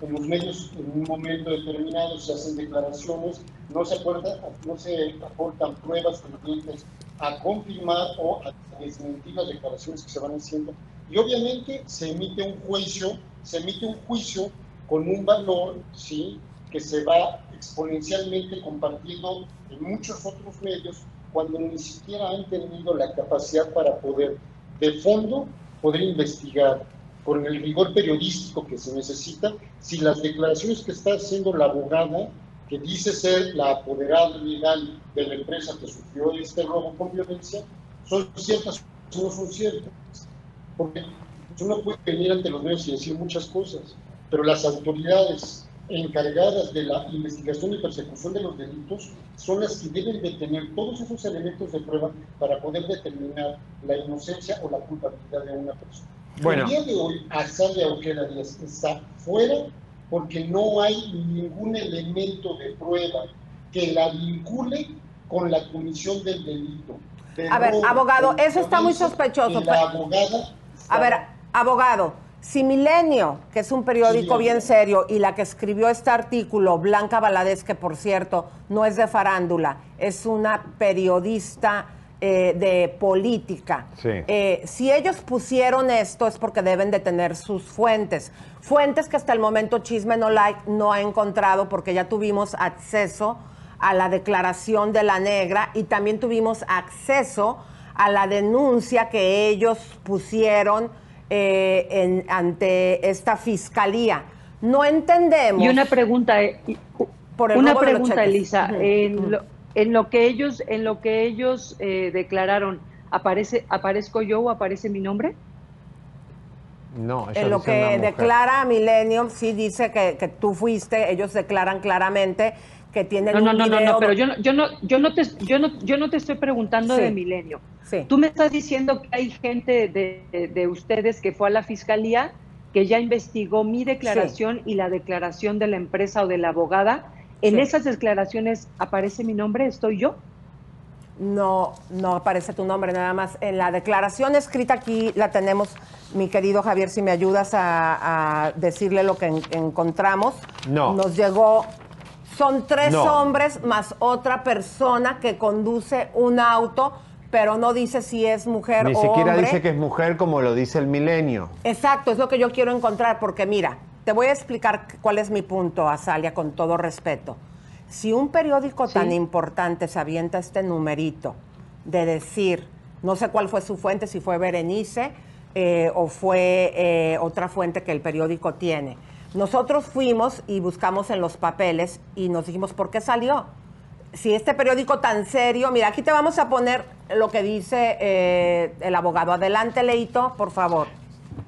en los medios en un momento determinado se hacen declaraciones, no se, aporta- no se aportan pruebas tendientes a confirmar o a desmentir las declaraciones que se van haciendo. Y obviamente se emite un juicio, se emite un juicio con un valor, ¿sí? Que se va exponencialmente compartiendo en muchos otros medios cuando ni siquiera han tenido la capacidad para poder, de fondo, poder investigar con el rigor periodístico que se necesita, si las declaraciones que está haciendo la abogada, que dice ser la apoderada legal de la empresa que sufrió este robo con violencia, son ciertas o no son ciertas. Porque uno puede venir ante los medios y decir muchas cosas, pero las autoridades encargadas de la investigación y persecución de los delitos son las que deben de tener todos esos elementos de prueba para poder determinar la inocencia o la culpabilidad de una persona. Bueno. El día de hoy, Azalia Ojeda Díaz está fuera porque no hay ningún elemento de prueba que la vincule con la comisión del delito. A ver, abogado, eso está muy sospechoso. La abogada A ver, abogado, si Milenio, que es un periódico bien serio, y la que escribió este artículo, Blanca Valadez, que por cierto no es de farándula, es una periodista eh, de política. Sí. Eh, si ellos pusieron esto es porque deben de tener sus fuentes. Fuentes que hasta el momento Chisme No Like no ha encontrado porque ya tuvimos acceso a la declaración de la negra y también tuvimos acceso a la denuncia que ellos pusieron eh, en- ante esta fiscalía. No entendemos. Y una pregunta, eh, Por el una pregunta. Elisa. En lo, en lo que ellos, en lo que ellos eh, declararon, aparece, aparezco yo o aparece mi nombre. No, En lo que declara Millennium, sí dice que, que tú fuiste, ellos declaran claramente que tienen No, no, un no, no, video no, pero yo no, yo no, yo no te, yo no, yo no te estoy preguntando Sí. de Milenio. Sí. Tú me estás diciendo que hay gente de, de- de ustedes que fue a la fiscalía que ya investigó mi declaración y la declaración de la empresa o de la abogada. En Sí. esas declaraciones aparece mi nombre, estoy yo. No, no aparece tu nombre nada más. En la declaración escrita aquí la tenemos, mi querido Javier, si me ayudas a, a decirle lo que en- encontramos. No. Nos llegó, son tres No. hombres más otra persona que conduce un auto, pero no dice si es mujer Ni o siquiera hombre. dice que es mujer como lo dice el milenio. Exacto, es lo que yo quiero encontrar, porque mira, te voy a explicar cuál es mi punto, Azalia, con todo respeto. Si un periódico tan importante se avienta este numerito de decir, no sé cuál fue su fuente, si fue Berenice eh, o fue eh, otra fuente que el periódico tiene. Nosotros fuimos y buscamos en los papeles y nos dijimos, ¿por qué salió? si este periódico tan serio, mira, aquí te vamos a poner lo que dice eh, el abogado. Adelante, Leito, por favor.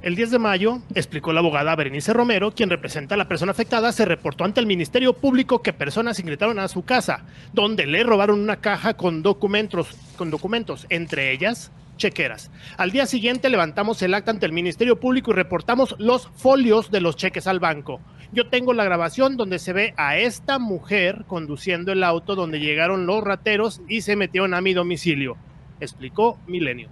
El 10 de mayo, explicó la abogada Berenice Romero, quien representa a la persona afectada, se reportó ante el Ministerio Público que personas ingresaron a su casa, donde le robaron una caja con documentos, con documentos, entre ellas chequeras. Al día siguiente levantamos el acta ante el Ministerio Público y reportamos los folios de los cheques al banco. Yo tengo la grabación donde se ve a esta mujer conduciendo el auto donde llegaron los rateros y se metieron a mi domicilio, explicó Milenio.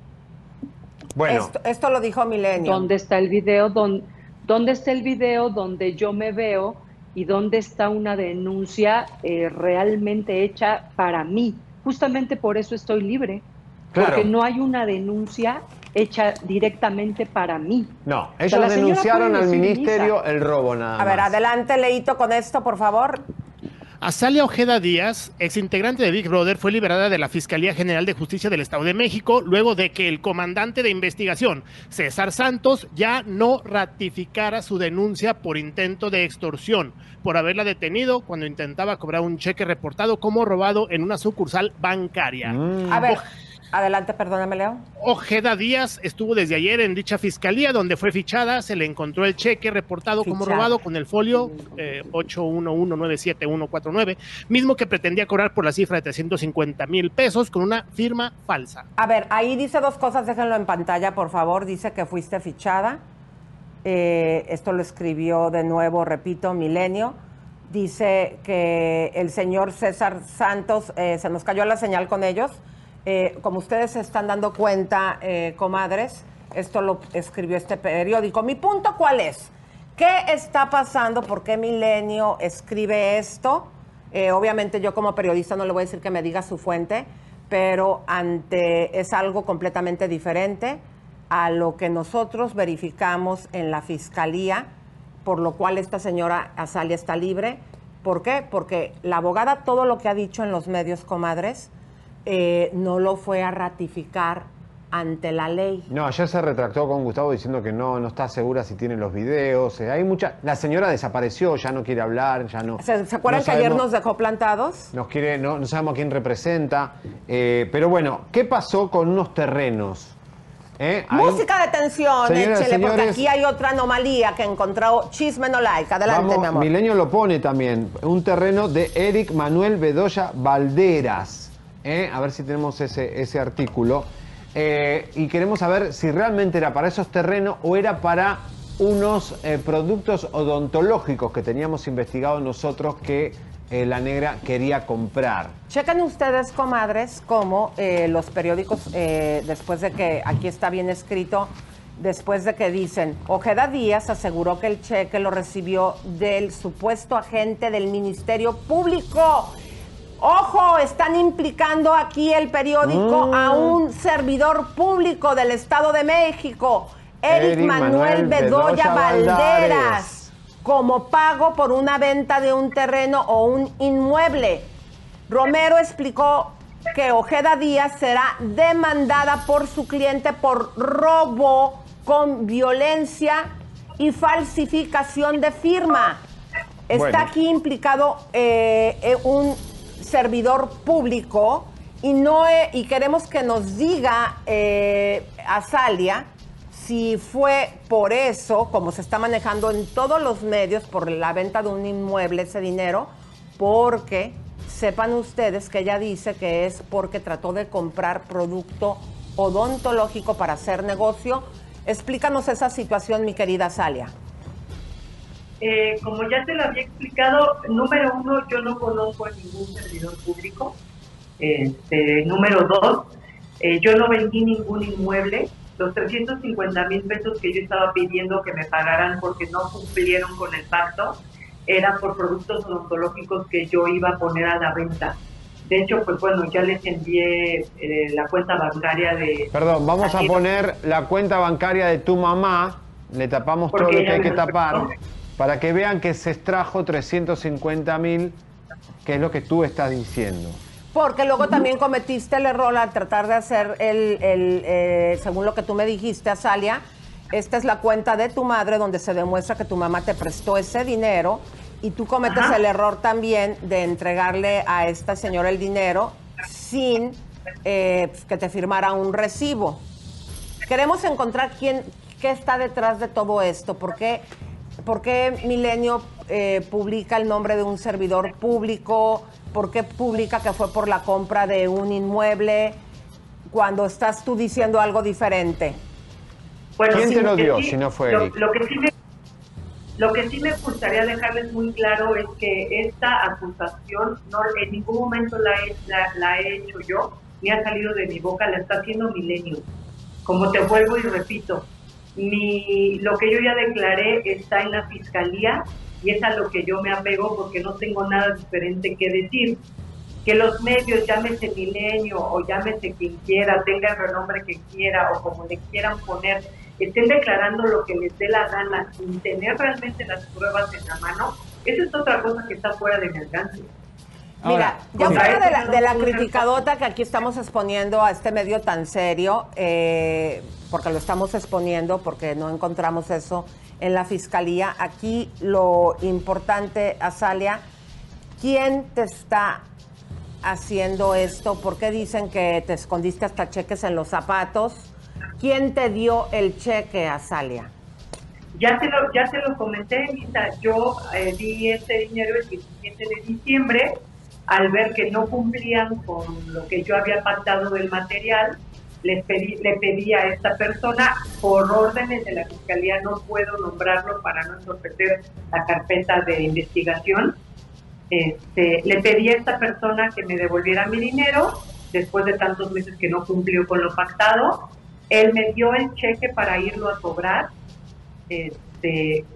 Bueno, Esto, esto lo dijo Milenio. ¿Dónde está el video? ¿Dónde, dónde está el video donde yo me veo y dónde está una denuncia eh, realmente hecha para mí? Justamente por eso estoy libre. Claro. Porque no hay una denuncia hecha directamente para mí. no, O sea, ellos denunciaron al ministerio el robo nada A ver, más. adelante, Leito, con esto, por favor. Azalia Ojeda Díaz, exintegrante de Big Brother, fue liberada de la Fiscalía General de Justicia del Estado de México luego de que el comandante de investigación, César Santos, ya no ratificara su denuncia por intento de extorsión, por haberla detenido cuando intentaba cobrar un cheque reportado como robado en una sucursal bancaria. Mm. A ver, adelante, perdóname, Leo. Ojeda Díaz estuvo desde ayer en dicha fiscalía donde fue fichada, se le encontró el cheque reportado como robado con el folio eh, 8119749, mismo que pretendía cobrar por la cifra de 350 mil pesos con una firma falsa. A ver, ahí dice dos cosas, déjenlo en pantalla, por favor. Dice que fuiste fichada. Eh, esto lo escribió de nuevo, repito, Milenio. Dice que el señor César Santos, eh, se nos cayó la señal con ellos. Eh, como ustedes se están dando cuenta, eh, comadres, esto lo escribió este periódico. Mi punto, ¿cuál es? ¿Qué está pasando? ¿Por qué Milenio escribe esto? Eh, obviamente yo como periodista no le voy a decir que me diga su fuente, pero ante es algo completamente diferente a lo que nosotros verificamos en la fiscalía por lo cual esta señora Azalia está libre. ¿Por qué? Porque la abogada todo lo que ha dicho en los medios, comadres, eh, no lo fue a ratificar ante la ley. No, ayer se retractó con Gustavo diciendo que no, no está segura si tiene los videos. eh, hay mucha. La señora desapareció, ya no quiere hablar, ya no. ¿Se, se acuerdan no que ayer nos dejó plantados? Nos quiere, no, no sabemos quién representa. eh, pero bueno, ¿qué pasó con unos terrenos? Eh, Música de tensión, Señoras, échele, porque señores. aquí hay otra anomalía que encontró Chisme No Like. Adelante, Vamos, mi amor. Milenio lo pone también. Un terreno de Eric Manuel Bedoya Valderas. ¿Eh? A ver si tenemos ese, ese artículo. Eh, y queremos saber si realmente era para esos terrenos o era para unos eh, productos odontológicos que teníamos investigado nosotros que la negra quería comprar. Chequen ustedes, comadres, cómo eh, los periódicos, después de que aquí está bien escrito, después de que dicen, Ojeda Díaz aseguró que el cheque lo recibió del supuesto agente del Ministerio Público. Ojo, están implicando aquí el periódico Mm. a un servidor público del Estado de México, Eric, Eric Manuel, Manuel Bedoya, Bedoya Valderas como pago por una venta de un terreno o un inmueble. Romero explicó que Ojeda Díaz será demandada por su cliente por robo con violencia y falsificación de firma. Está Bueno. aquí implicado eh, eh, un servidor público y no eh, y queremos que nos diga eh, Azalia si fue por eso, como se está manejando en todos los medios, por la venta de un inmueble ese dinero, porque sepan ustedes que ella dice que es porque trató de comprar producto odontológico para hacer negocio. Explícanos esa situación, mi querida Azalia. Eh, como ya te lo había explicado, número uno, yo no conozco a ningún servidor público. Este, número dos, eh, yo no vendí ningún inmueble. Los 350 mil pesos que yo estaba pidiendo que me pagaran porque no cumplieron con el pacto eran por productos odontológicos que yo iba a poner a la venta. De hecho, pues bueno, ya les envié eh, la cuenta bancaria de... Perdón, vamos a poner la cuenta bancaria de tu mamá, le tapamos todo lo que hay que tapar. Para que vean que se extrajo 350 mil, que es lo que tú estás diciendo. Porque luego también cometiste el error al tratar de hacer el, el, eh, según lo que tú me dijiste, Azalia, esta es la cuenta de tu madre donde se demuestra que tu mamá te prestó ese dinero y tú cometes Ajá. el error también de entregarle a esta señora el dinero sin eh, que te firmara un recibo. Queremos encontrar quién, qué está detrás de todo esto, por qué, por qué Milenio eh, publica el nombre de un servidor público, por qué publica que fue por la compra de un inmueble, cuando estás tú diciendo algo diferente. Bueno, ¿Quién te lo que dio sí, si no fue lo, Eric? lo que sí me, lo que sí me gustaría dejarles muy claro es que esta acusación no en ningún momento la he, la, la he hecho yo, ni ha salido de mi boca, la está haciendo Milenio. Como te vuelvo y repito, mi, lo que yo ya declaré está en la fiscalía y es a lo que yo me apego porque no tengo nada diferente que decir que los medios, llámese Milenio o llámese quien quiera, tenga el renombre que quiera o como le quieran poner, estén declarando lo que les dé la gana sin tener realmente las pruebas en la mano, esa es otra cosa que está fuera de mi alcance. Mira, ya fuera de la, de la criticadota que aquí estamos exponiendo a este medio tan serio, eh, porque lo estamos exponiendo, porque no encontramos eso en la fiscalía, aquí lo importante, Azalia, ¿quién te está haciendo esto? ¿Por qué dicen que te escondiste hasta cheques en los zapatos? ¿Quién te dio el cheque, Azalia? Ya te lo, ya te lo comenté, Lisa, yo eh, di este dinero el 17 de diciembre al ver que no cumplían con lo que yo había pactado del material, les pedí, le pedí a esta persona, por órdenes de la Fiscalía, no puedo nombrarlo para no entorpecer la carpeta de investigación, este, le pedí a esta persona que me devolviera mi dinero después de tantos meses que no cumplió con lo pactado. Él me dio el cheque para irlo a cobrar. Este,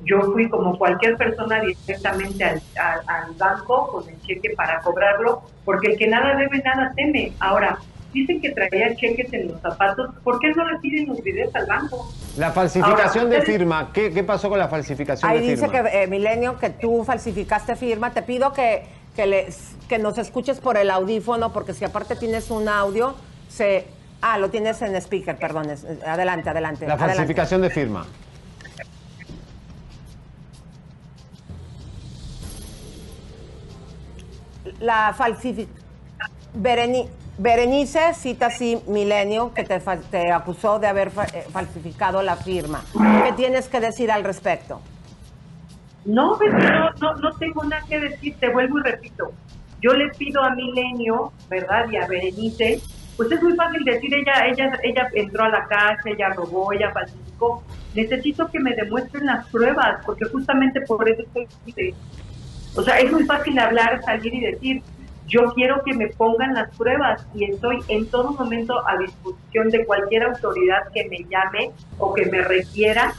yo fui como cualquier persona directamente al, al- al banco con el cheque para cobrarlo, porque el que nada debe, nada teme. Ahora, dicen que traía cheques en los zapatos, ¿por qué no le piden los videos al banco? La falsificación Ahora, de firma. ¿Qué, qué pasó con la falsificación Ahí de dice firma? que, eh, Milenio, que tú falsificaste firma. Te pido que, que, les- que nos escuches por el audífono, porque si aparte tienes un audio, se... Ah, lo tienes en speaker, perdón. Adelante, adelante. La adelante. falsificación de firma. La falsificación... Berenice cita así Milenio, que te, te acusó de haber fa- eh, falsificado la firma. ¿Qué tienes que decir al respecto? No, pues, no, no, no tengo nada que decir, te vuelvo y repito. Yo le pido a Milenio, ¿verdad? Y a Berenice, pues es muy fácil decir, ella, ella, ella entró a la casa, ella robó, ella falsificó. Necesito que me demuestren las pruebas, porque justamente por eso estoy. O sea, es muy fácil hablar, salir y decir, yo quiero que me pongan las pruebas y estoy en todo momento a disposición de cualquier autoridad que me llame o que me requiera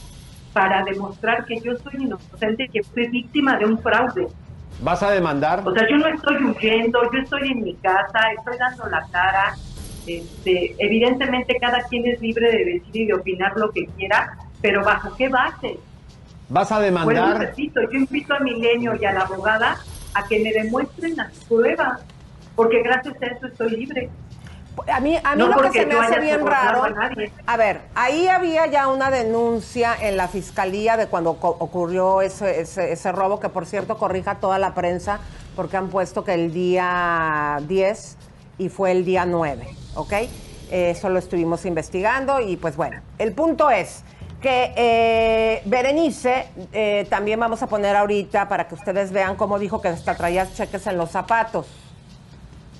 para demostrar que yo soy inocente, que fui víctima de un fraude. ¿Vas a demandar? O sea, yo no estoy huyendo, yo estoy en mi casa, estoy dando la cara. Este, evidentemente cada quien es libre de decir y de opinar lo que quiera, pero ¿bajo qué base? ¿Vas a demandar? repito, yo invito a Milenio y a la abogada a que me demuestren las pruebas, porque gracias a eso estoy libre. A mí, a mí No lo que se me hace bien raro. a ver, ahí había ya una denuncia en la fiscalía de cuando co- ocurrió ese, ese, ese robo, que por cierto corrija toda la prensa, porque han puesto que el día 10 y fue el día 9, ¿ok? Eso lo estuvimos investigando y pues bueno, el punto es que eh, Berenice, eh, también vamos a poner ahorita para que ustedes vean cómo dijo que hasta traías cheques en los zapatos.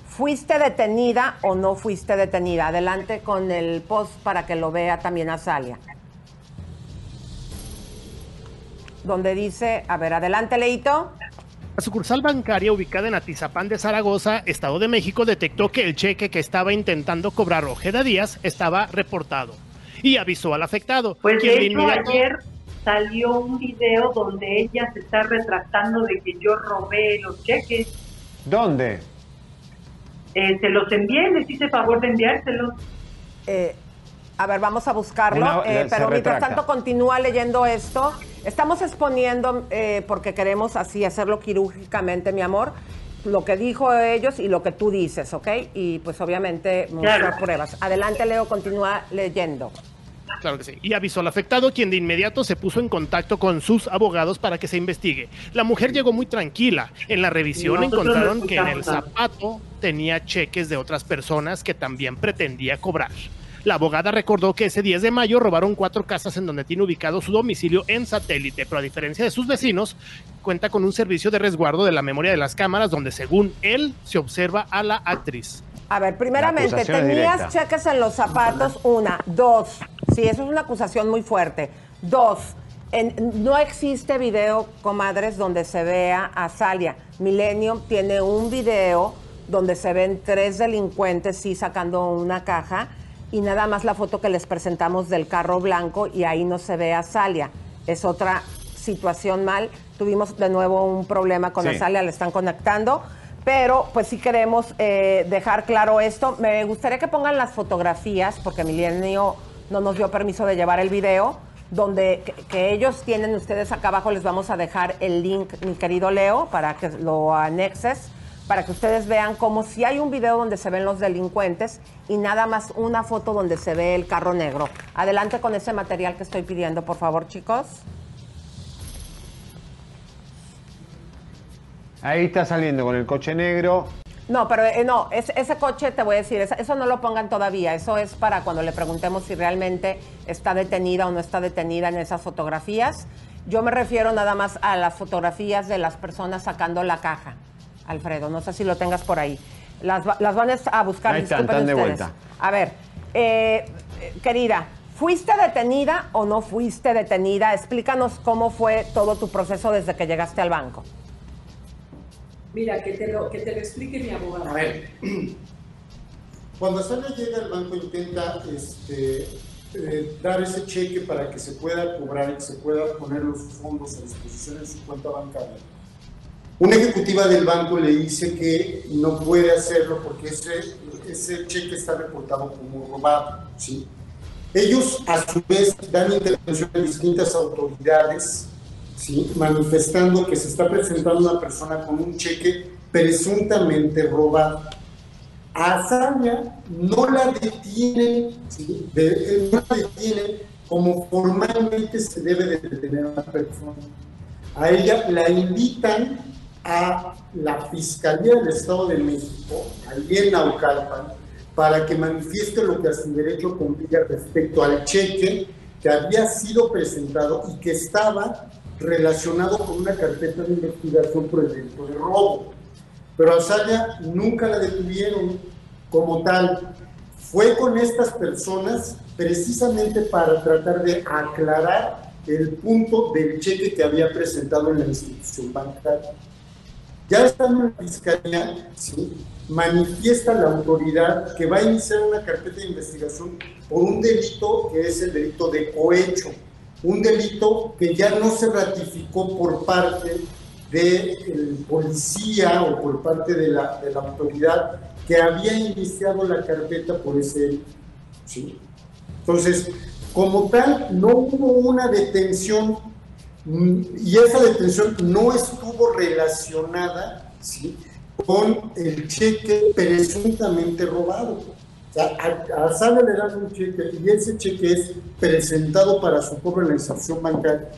¿Fuiste detenida o no fuiste detenida? Adelante con el post para que lo vea también Azalia. Donde dice, a ver, adelante, Leito. La sucursal bancaria ubicada en Atizapán de Zaragoza, Estado de México, detectó que el cheque que estaba intentando cobrar Ojeda Díaz estaba reportado y avisó al afectado. Pues quien de hecho ayer salió un video donde ella se está retractando de que yo robé los cheques. ¿Dónde? Eh, se los envié, les hice favor de enviárselos. Eh, a ver, vamos a buscarlo. Una- eh, se pero mientras retracta. tanto, continúa leyendo esto. Estamos exponiendo, eh, porque queremos así hacerlo quirúrgicamente, mi amor, lo que dijo ellos y lo que tú dices, ¿ok? Y pues obviamente mostrar Claro. pruebas. Adelante, Leo, continúa leyendo. Claro que sí. Y avisó al afectado, quien de inmediato se puso en contacto con sus abogados para que se investigue. La mujer llegó muy tranquila. En la revisión encontraron que en el zapato tenía cheques de otras personas que también pretendía cobrar. La abogada recordó que ese 10 de mayo robaron cuatro casas en donde tiene ubicado su domicilio en satélite, pero a diferencia de sus vecinos, cuenta con un servicio de resguardo de la memoria de las cámaras donde según él se observa a la actriz. A ver, primeramente, tenías cheques en los zapatos, una. Dos, sí, eso es una acusación muy fuerte. Dos, en- no existe video, comadres, donde se vea a Salia. Millennium tiene un video donde se ven tres delincuentes, sí, sacando una caja, y nada más la foto que les presentamos del carro blanco, y ahí no se ve a Salia. Es otra situación mal. Tuvimos de nuevo un problema con Sí. Azalia, le están conectando. Pero pues sí queremos eh, dejar claro esto. Me gustaría que pongan las fotografías, porque Milenio no nos dio permiso de llevar el video, donde que, que ellos tienen ustedes acá abajo, les vamos a dejar el link, mi querido Leo, para que lo anexes, para que ustedes vean como si hay un video donde se ven los delincuentes y nada más una foto donde se ve el carro negro. Adelante con ese material que estoy pidiendo, por favor, chicos. Ahí está saliendo con el coche negro. No, pero eh, no, es- ese coche, te voy a decir, eso no lo pongan todavía. Eso es para cuando le preguntemos si realmente está detenida o no está detenida en esas fotografías. Yo me refiero nada más a las fotografías de las personas sacando la caja. Alfredo, no sé si lo tengas por ahí. Las, va- las van a buscar, Ahí están, disculpen están de ustedes. vuelta. A ver, eh, querida, ¿fuiste detenida o no fuiste detenida? Explícanos cómo fue todo tu proceso desde que llegaste al banco. Mira, que te lo, que te lo explique mi abogado. A ver, cuando Sara llega al banco intenta este, eh, dar ese cheque para que se pueda cobrar y que se pueda poner los fondos a disposición en su cuenta bancaria. Una ejecutiva del banco le dice que no puede hacerlo porque ese, ese cheque está reportado como robado. ¿sí? Ellos, a su vez, dan intervención a distintas autoridades, ¿sí? manifestando que se está presentando una persona con un cheque presuntamente robado. A Azaña no la detienen, ¿sí? de, no la detienen como formalmente se debe de detener a una persona. A ella la invitan a la Fiscalía del Estado de México, allí en Naucalpan, para que manifieste lo que a su derecho conviene respecto al cheque que había sido presentado y que estaba relacionado con una carpeta de investigación por el delito de robo. Pero a Saya nunca la detuvieron como tal. Fue con estas personas precisamente para tratar de aclarar el punto del cheque que había presentado en la institución bancaria. Ya estando en la fiscalía, ¿sí? manifiesta la autoridad que va a iniciar una carpeta de investigación por un delito que es el delito de cohecho, un delito que ya no se ratificó por parte del policía o por parte de la, de la, autoridad que había iniciado la carpeta por ese delito. ¿sí? Entonces, como tal, no hubo una detención y esa detención no estuvo relacionada ¿sí? con el cheque presuntamente robado. O sea, a, a Sala le dan un cheque y ese cheque es presentado para su cobro en la institución bancaria.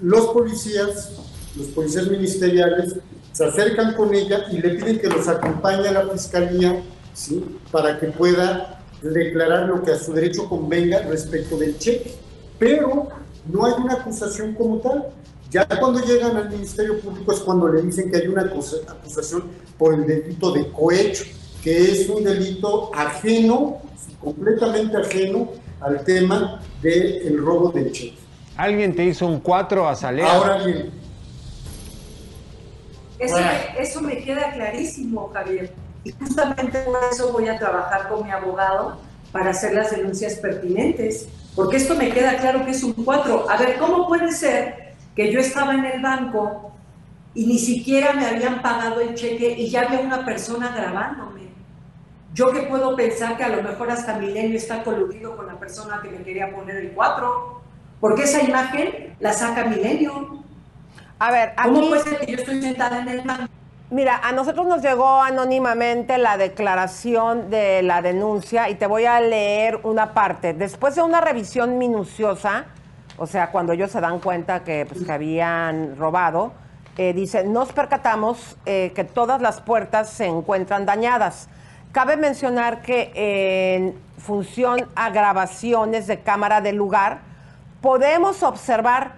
Los policías, los policías ministeriales, se acercan con ella y le piden que los acompañe a la fiscalía ¿sí? para que pueda declarar lo que a su derecho convenga respecto del cheque. Pero no hay una acusación como tal. Ya cuando llegan al Ministerio Público es cuando le dicen que hay una acusación por el delito de cohecho, que es un delito ajeno, completamente ajeno al tema del robo del cheque. ¿Alguien te hizo un 4 a Salea? Ahora bien. Eso, me, eso me queda clarísimo, Javier. Y justamente por eso voy a trabajar con mi abogado para hacer las denuncias pertinentes porque esto me queda claro que es un 4. A ver, ¿cómo puede ser que yo estaba en el banco y ni siquiera me habían pagado el cheque y ya había una persona grabándome? Yo que puedo pensar que a lo mejor hasta Milenio está coludido con la persona que me quería poner el 4, porque esa imagen la saca Milenio. A ver, aquí... ¿Cómo puede ser que yo estoy sentada en el banco? Mira, a nosotros nos llegó anónimamente la declaración de la denuncia y te voy a leer una parte. Después de una revisión minuciosa, o sea, cuando ellos se dan cuenta que, pues, que habían robado, eh, dice, nos percatamos eh, que todas las puertas se encuentran dañadas. Cabe mencionar que en función a grabaciones de cámara del lugar, podemos observar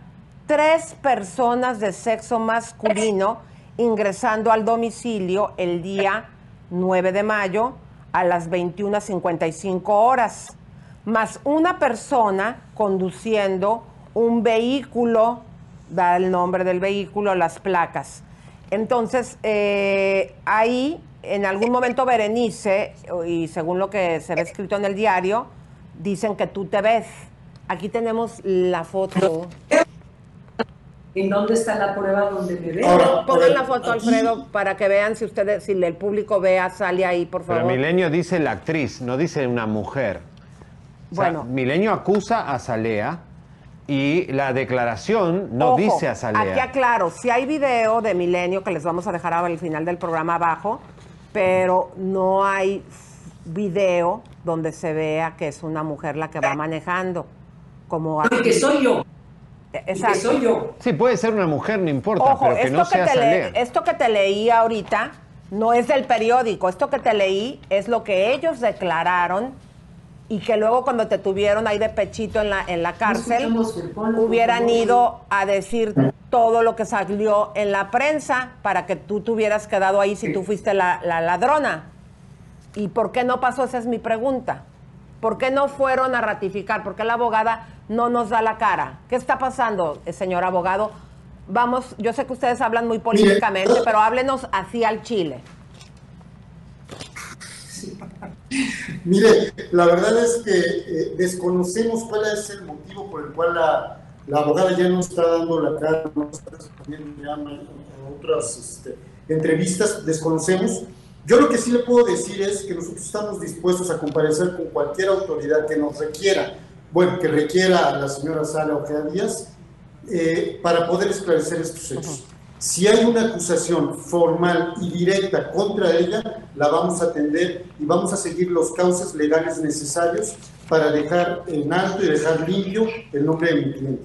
tres personas de sexo masculino ingresando al domicilio el día 9 de mayo a las 21.55 horas, más una persona conduciendo un vehículo, da el nombre del vehículo, las placas. Entonces, eh, ahí en algún momento Berenice, y según lo que se ve escrito en el diario, dicen que tú te ves. Aquí tenemos la foto. ¿En dónde está la prueba donde me veo? Ahora, Pongan la foto, Alfredo, para que vean si ustedes, si el público vea, sale ahí, por favor. Pero Milenio dice la actriz, no dice una mujer. bueno. Milenio acusa a Salea y la declaración no dice a Salea. Aquí aclaro, si hay video de Milenio que les vamos a dejar al final del programa abajo, pero no hay video donde se vea que es una mujer la que va manejando. Como que soy yo. Exacto. soy yo. Sí, puede ser una mujer, no importa, pero que no sea que Esto que te leí ahorita no es del periódico. Esto que te leí es lo que ellos declararon y que luego cuando te tuvieron ahí de pechito en la, en la cárcel, hubieran ido a decir todo lo que salió en la prensa para que tú te hubieras quedado ahí si tú fuiste la, la ladrona. ¿Y por qué no pasó? Esa es mi pregunta. ¿Por qué no fueron a ratificar? ¿Por qué la abogada no nos da la cara? ¿Qué está pasando, eh, señor abogado? Vamos, yo sé que ustedes hablan muy políticamente, pero háblenos así al Chile. Mire, la verdad es que eh, desconocemos cuál es el motivo por el cual la, La abogada ya no está dando la cara, no está respondiendo ya a otras este, entrevistas, desconocemos. Yo lo que sí le puedo decir es que nosotros estamos dispuestos a comparecer con cualquier autoridad que nos requiera, bueno, que requiera a la señora Sala Ojeda Díaz, eh, para poder esclarecer estos hechos. Si hay una acusación formal y directa contra ella, la vamos a atender y vamos a seguir los cauces legales necesarios para dejar en alto y dejar limpio el nombre de mi cliente.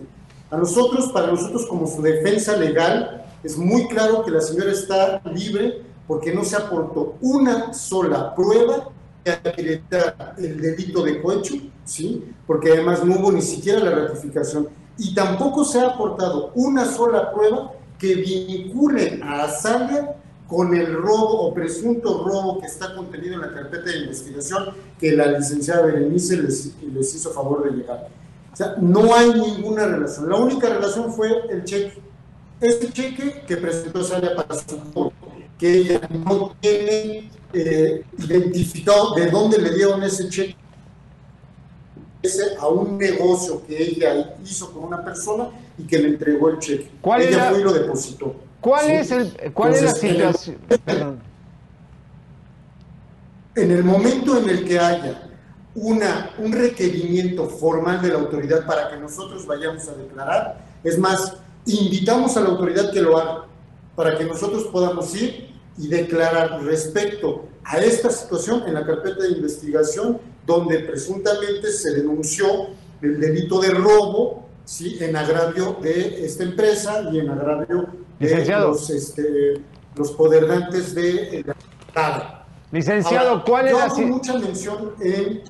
A nosotros, para nosotros como su defensa legal, es muy claro que la señora está libre porque no se aportó una sola prueba acreditara el delito de cohecho, ¿sí? porque además no hubo ni siquiera la ratificación y tampoco se ha aportado una sola prueba que vincule a Azalia con el robo o presunto robo que está contenido en la carpeta de investigación que la licenciada Berenice les, les hizo favor de llegar. O sea, no hay ninguna relación. La única relación fue el cheque. Este cheque que presentó Azalia para su que ella no tiene eh, identificado de dónde le dieron ese cheque a un negocio que ella hizo con una persona y que le entregó el cheque. ¿Cuál ella era- fue y lo depositó. ¿Cuál ¿sí? es el cuál es la situación? Perdón. En el momento en el que haya una, un requerimiento formal de la autoridad para que nosotros vayamos a declarar, es más, invitamos a la autoridad que lo haga, para que nosotros podamos ir y declarar respecto a esta situación en la carpeta de investigación donde presuntamente se denunció el delito de robo ¿sí? en agravio de esta empresa y en agravio de Licenciado. los, este, los poderdantes de la Estado. Licenciado, Ahora, ¿cuál es yo la hago mucha mención en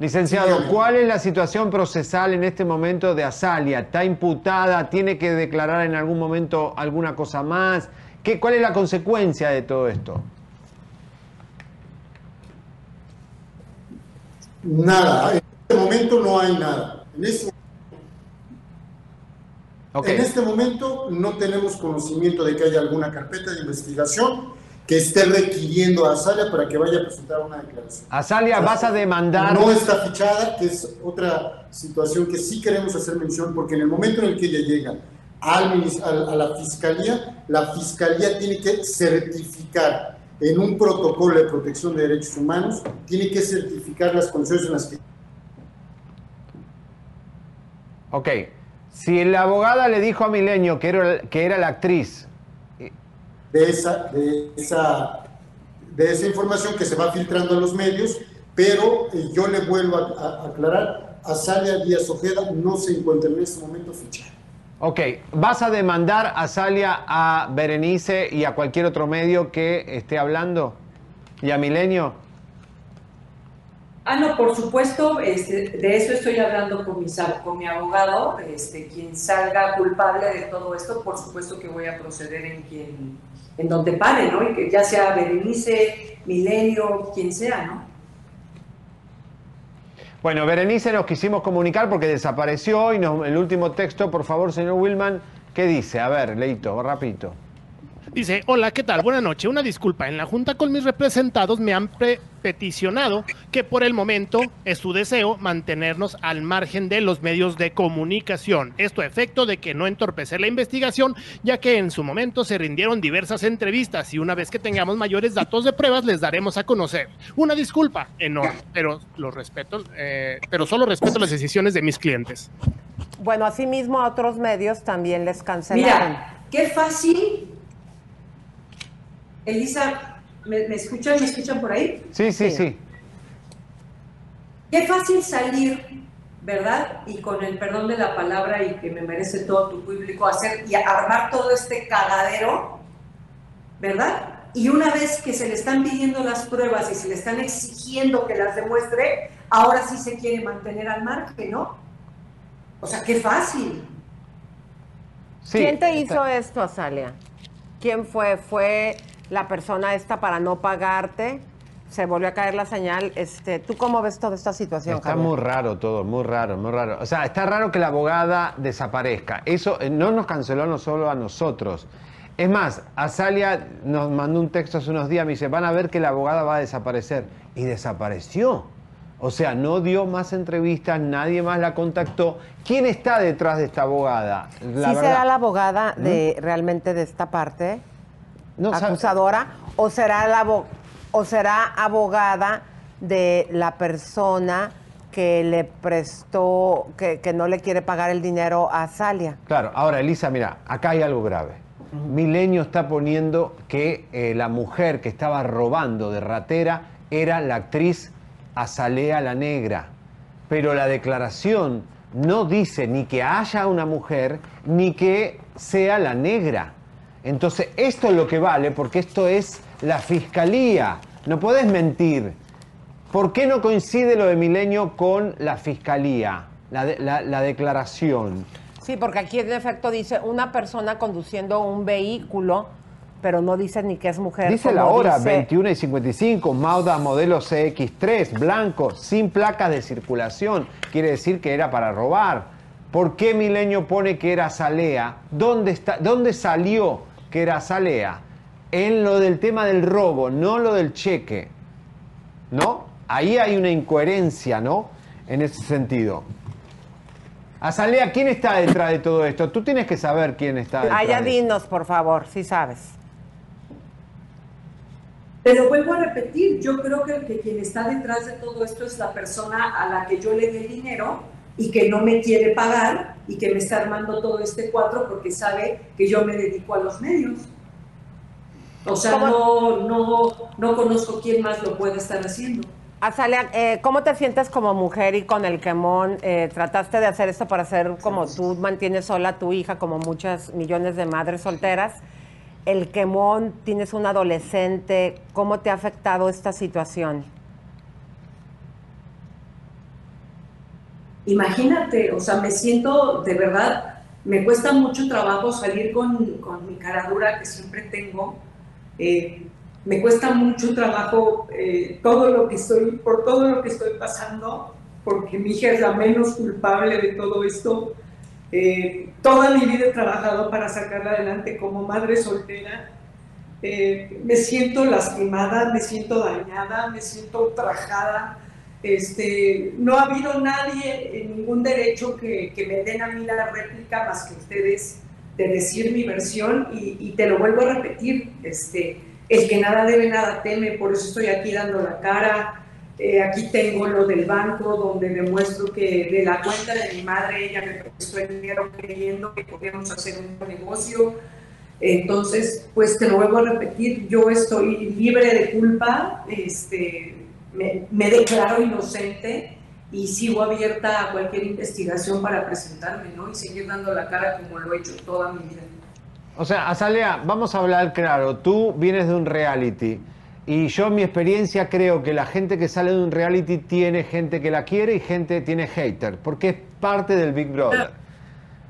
Licenciado, ¿cuál es la situación procesal en este momento de Azalia? ¿Está imputada? ¿Tiene que declarar en algún momento alguna cosa más? ¿Qué, ¿Cuál es la consecuencia de todo esto? nada. En este momento no hay nada. En este, en este momento no tenemos conocimiento de que haya alguna carpeta de investigación que esté requiriendo a Azalia para que vaya a presentar una declaración. Azalia, vas a demandar. No está fichada, que es otra situación que sí queremos hacer mención, porque en el momento en el que ella llega al a la fiscalía, la fiscalía tiene que certificar en un protocolo de protección de derechos humanos, tiene que certificar las condiciones en las que Ok. Si la abogada le dijo a Milenio que era, que era la actriz, de esa, de esa, de esa información que se va filtrando a los medios, pero eh, yo le vuelvo a, a- aclarar, Azalia Díaz Ojeda no se encuentra en este momento fichada. ok, vas a demandar a Azalia, a Berenice y a cualquier otro medio que esté hablando y a Milenio. Ah, no, por supuesto, este, de eso estoy hablando con mi, con mi abogado, este, quien salga culpable de todo esto, por supuesto que voy a proceder en quien, en donde pare, ¿no? Y que ya sea Berenice, Milenio, quien sea, ¿no? Bueno, Berenice nos quisimos comunicar porque desapareció y nos- el último texto, por favor, señor Wilman, ¿qué dice? A ver, Leito, rapidito. Dice, hola, ¿qué tal? Buenas noches. Una disculpa, en la junta con mis representados me han pre- peticionado que por el momento es su deseo mantenernos al margen de los medios de comunicación. Esto a efecto de que no entorpecer la investigación, ya que en su momento se rindieron diversas entrevistas y una vez que tengamos mayores datos de pruebas les daremos a conocer. Una disculpa enorme, pero los respeto, eh, pero solo respeto las decisiones de mis clientes. Bueno, asimismo a otros medios también les cancelaron. Mira, qué fácil. Elisa, ¿me, me escuchan? ¿Me escuchan por ahí? Sí, sí, sí. Qué fácil salir, ¿verdad? Y con el perdón de la palabra y que me merece todo tu público, hacer y armar todo este cagadero, ¿verdad? Y una vez que se le están pidiendo las pruebas y se le están exigiendo que las demuestre, ahora sí se quiere mantener al margen, ¿no? O sea, qué fácil. ¿Quién te hizo esto, Azalia? ¿Quién fue? ¿Fue la persona esta para no pagarte? Se volvió a caer la señal. Este, ¿Tú cómo ves toda esta situación, Está Javier? muy raro todo, muy raro, muy raro. O sea, está raro que la abogada desaparezca. Eso eh, no nos canceló no solo a nosotros. Es más, Azalia nos mandó un texto hace unos días, me dice, van a ver que la abogada va a desaparecer. Y desapareció. O sea, no dio más entrevistas, nadie más la contactó. ¿Quién está detrás de esta abogada? ¿Sí será la abogada de realmente de esta parte acusadora o será la o será abogada de la persona que le prestó que, que no le quiere pagar el dinero a Salia? Claro, ahora Elisa, mira, acá hay algo grave. Milenio está poniendo que eh, la mujer que estaba robando de ratera era la actriz Azalea la Negra. Pero la declaración no dice ni que haya una mujer ni que sea la negra. Entonces, esto es lo que vale porque esto es la fiscalía. No puedes mentir. ¿Por qué no coincide lo de Milenio con la fiscalía? La, de- la- la declaración. Sí, porque aquí en efecto dice una persona conduciendo un vehículo, pero no dice ni que es mujer. Dice la hora, dice- 21 y 55, Mazda modelo CX3, blanco, sin placas de circulación. Quiere decir que era para robar. ¿Por qué Milenio pone que era Salea? ¿Dónde, está, ¿Dónde salió que era Salea? En lo del tema del robo, no lo del cheque. ¿No? Ahí hay una incoherencia, ¿no? En ese sentido. Azalea, ¿quién está detrás de todo esto? Tú tienes que saber quién está detrás. De- dinos, por favor, si sabes. Pero vuelvo a repetir, yo creo que, que quien está detrás de todo esto es la persona a la que yo le dé dinero y que no me quiere pagar y que me está armando todo este cuadro porque sabe que yo me dedico a los medios. O sea, no, no, no conozco quién más lo puede estar haciendo. Azalea, eh, ¿cómo te sientes como mujer y con el quemón? Eh, ¿Trataste de hacer esto para hacer como tú mantienes sola a tu hija, como muchas millones de madres solteras? El quemón, tienes un adolescente, ¿cómo te ha afectado esta situación? Imagínate, o sea, me siento de verdad, me cuesta mucho trabajo salir con, con mi cara dura que siempre tengo. Eh, me cuesta mucho trabajo eh, todo lo que estoy, por todo lo que estoy pasando, porque mi hija es la menos culpable de todo esto. Eh, toda mi vida he trabajado para sacarla adelante como madre soltera. Eh, me siento lastimada, me siento dañada, me siento ultrajada. Este, no ha habido nadie en ningún derecho que, que me den a mí la réplica más que ustedes de decir mi versión y, te lo vuelvo a repetir. Este, el que nada debe, nada teme, por eso estoy aquí dando la cara. Eh, aquí tengo lo del banco donde demuestro que de la cuenta de mi madre ella me prestó el dinero creyendo que podíamos hacer un negocio. Entonces, pues te lo vuelvo a repetir, yo estoy libre de culpa, este, me, me declaro inocente y sigo abierta a cualquier investigación para presentarme, ¿no? Y seguir dando la cara como lo he hecho toda mi vida. O sea, Azalea, vamos a hablar claro. Tú vienes de un reality. Y yo, en mi experiencia, creo que la gente que sale de un reality tiene gente que la quiere y gente tiene hater, porque es parte del Big Brother.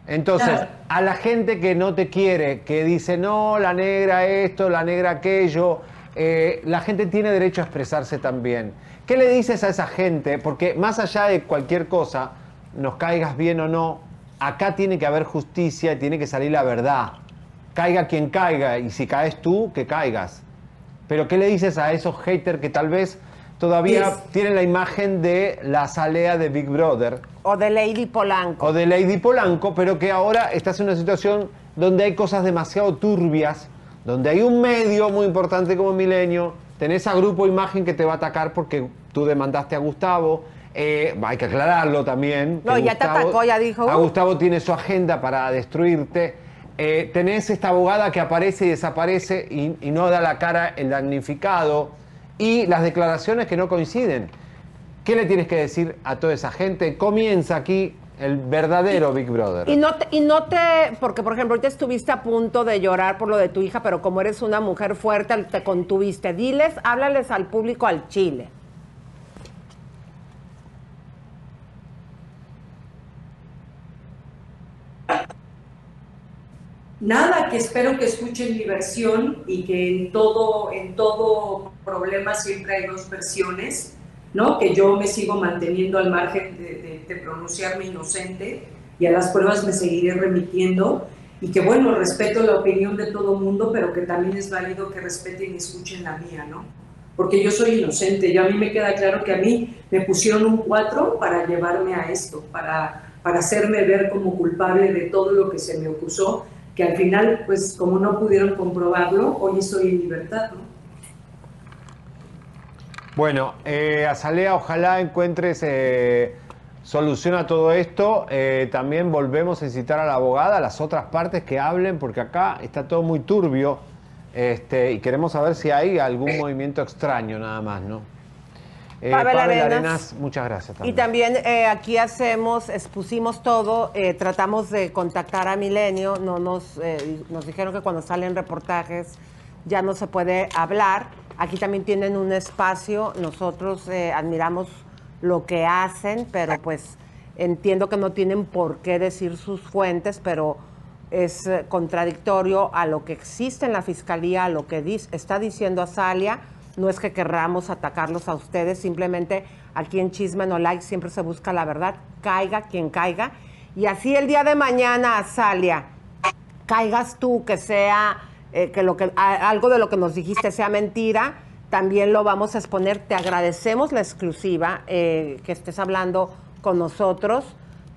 Entonces, a la gente que no te quiere, que dice, no, la negra esto, la negra aquello, eh, la gente tiene derecho a expresarse también. ¿Qué le dices a esa gente? Porque más allá de cualquier cosa, nos caigas bien o no, acá tiene que haber justicia y tiene que salir la verdad. Caiga quien caiga, y si caes tú, que caigas. Pero ¿qué le dices a esos haters que tal vez todavía Es- tienen la imagen de la salea de Big Brother? O de Lady Polanco. o de Lady Polanco, pero que ahora estás en una situación donde hay cosas demasiado turbias, donde hay un medio muy importante como Milenio, tenés a Grupo Imagen que te va a atacar porque tú demandaste a Gustavo, eh, hay que aclararlo también. No, ya te atacó, ya dijo, A. Gustavo tiene su agenda para destruirte. Eh, tenés esta abogada que aparece y desaparece y, y no da la cara el damnificado y las declaraciones que no coinciden. ¿Qué le tienes que decir a toda esa gente? Comienza aquí el verdadero Big Brother. Y no, te, y no te, porque por ejemplo, ahorita estuviste a punto de llorar por lo de tu hija, pero como eres una mujer fuerte, te contuviste. Diles, háblales al público al Chile. Nada, que espero que escuchen mi versión y que en todo, en todo problema siempre hay dos versiones, ¿no? Que yo me sigo manteniendo al margen de, pronunciarme inocente y a las pruebas me seguiré remitiendo y que bueno, respeto la opinión de todo mundo, pero que también es válido que respeten y escuchen la mía, ¿no? porque yo soy inocente. Yo a mí me queda claro que a mí me pusieron un 4 para llevarme a esto, para, para hacerme ver como culpable de todo lo que se me acusó, que al final, pues como no pudieron comprobarlo, hoy estoy en libertad, ¿no? Bueno, eh, Azalea, ojalá encuentres eh, solución a todo esto. Eh, también volvemos a incitar a la abogada, a las otras partes que hablen, porque acá está todo muy turbio este, y queremos saber si hay algún movimiento extraño nada más, ¿no? Eh, Pavel Pavel Arenas. Arenas, muchas gracias. Y También. también eh, aquí hacemos, expusimos todo, eh, tratamos de contactar a Milenio, no nos, eh, nos dijeron que cuando salen reportajes ya no se puede hablar. Aquí también tienen un espacio, nosotros eh, admiramos lo que hacen, pero pues entiendo que no tienen por qué decir sus fuentes, pero es eh, contradictorio a lo que existe en la fiscalía, a lo que está diciendo Azalia. No es que querramos atacarlos a ustedes, simplemente aquí en Chisme No Like siempre se busca la verdad, caiga quien caiga. Y así el día de mañana, Azalia, caigas tú, que sea, eh, que, lo que a- algo de lo que nos dijiste sea mentira, también lo vamos a exponer. Te agradecemos la exclusiva eh, que estés hablando con nosotros,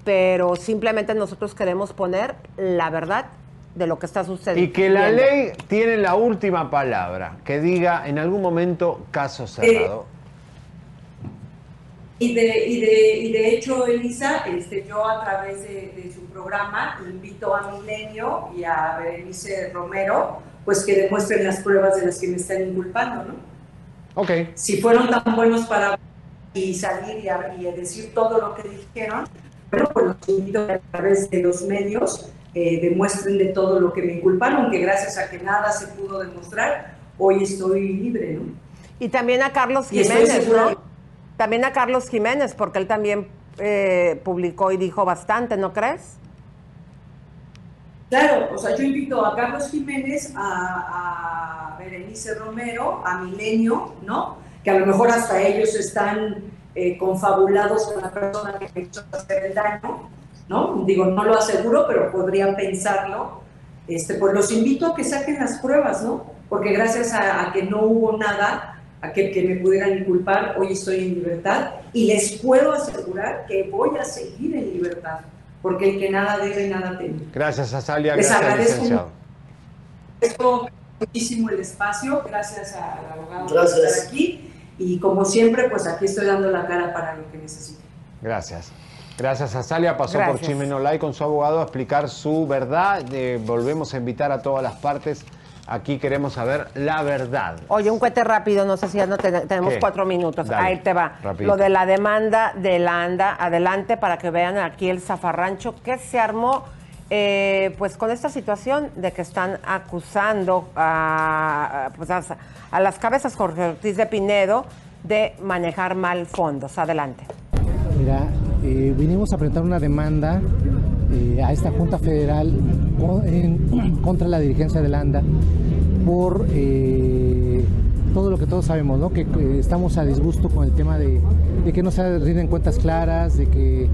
pero simplemente nosotros queremos poner la verdad de lo que está sucediendo. Y que la ley tiene la última palabra, que diga en algún momento caso cerrado. Y de, y de, y de hecho, Elisa, este, yo a través de, de su programa invito a Milenio y a Berenice Romero, pues que demuestren las pruebas de las que me están inculpando, ¿no? Ok. Si fueron tan buenos para y salir y, a- y a decir todo lo que dijeron, bueno, pues los invito a través de los medios eh, demuestren de todo lo que me inculparon, que gracias a que nada se pudo demostrar, hoy estoy libre, ¿no? Y también a Carlos Y estoy Jiménez, ¿no? También a Carlos Jiménez, porque él también eh, publicó y dijo bastante, ¿no crees? Claro, o sea, yo invito a Carlos Jiménez, a, a Berenice Romero, a Milenio, ¿no? Que a lo mejor hasta ellos están eh, confabulados con la persona que hizo hacer el daño, ¿no? Digo, no lo aseguro, pero podría pensarlo. Este, pues los invito a que saquen las pruebas, ¿no? Porque gracias a que no hubo nada, a que, que me pudieran inculpar, hoy estoy en libertad y les puedo asegurar que voy a seguir en libertad, porque el que nada debe, nada teme. Gracias, Azalia. Les Gracias, agradezco licenciado. Agradezco muchísimo el espacio, gracias al abogado por Gracias. estar aquí y como siempre, pues aquí estoy dando la cara para lo que necesiten. Gracias. Gracias, Azalia. Pasó por Gracias. Chimenolay con su abogado a explicar su verdad. Eh, volvemos a invitar a todas las partes. Aquí queremos saber la verdad. Oye, un cohete rápido, no sé si ya no te- tenemos ¿Qué? cuatro minutos. Dale, Ahí te va. rapidito. Lo de la demanda de la ANDA, adelante para que vean aquí el zafarrancho que se armó, eh, pues con esta situación de que están acusando a, pues, a, a las cabezas Jorge Ortiz de Pinedo de manejar mal fondos. Adelante. Mira, eh, vinimos a presentar una demanda eh, a esta Junta Federal contra la dirigencia de la ANDA por eh, todo lo que todos sabemos, ¿no? que, estamos a disgusto con el tema de, de que no se rinden cuentas claras, de que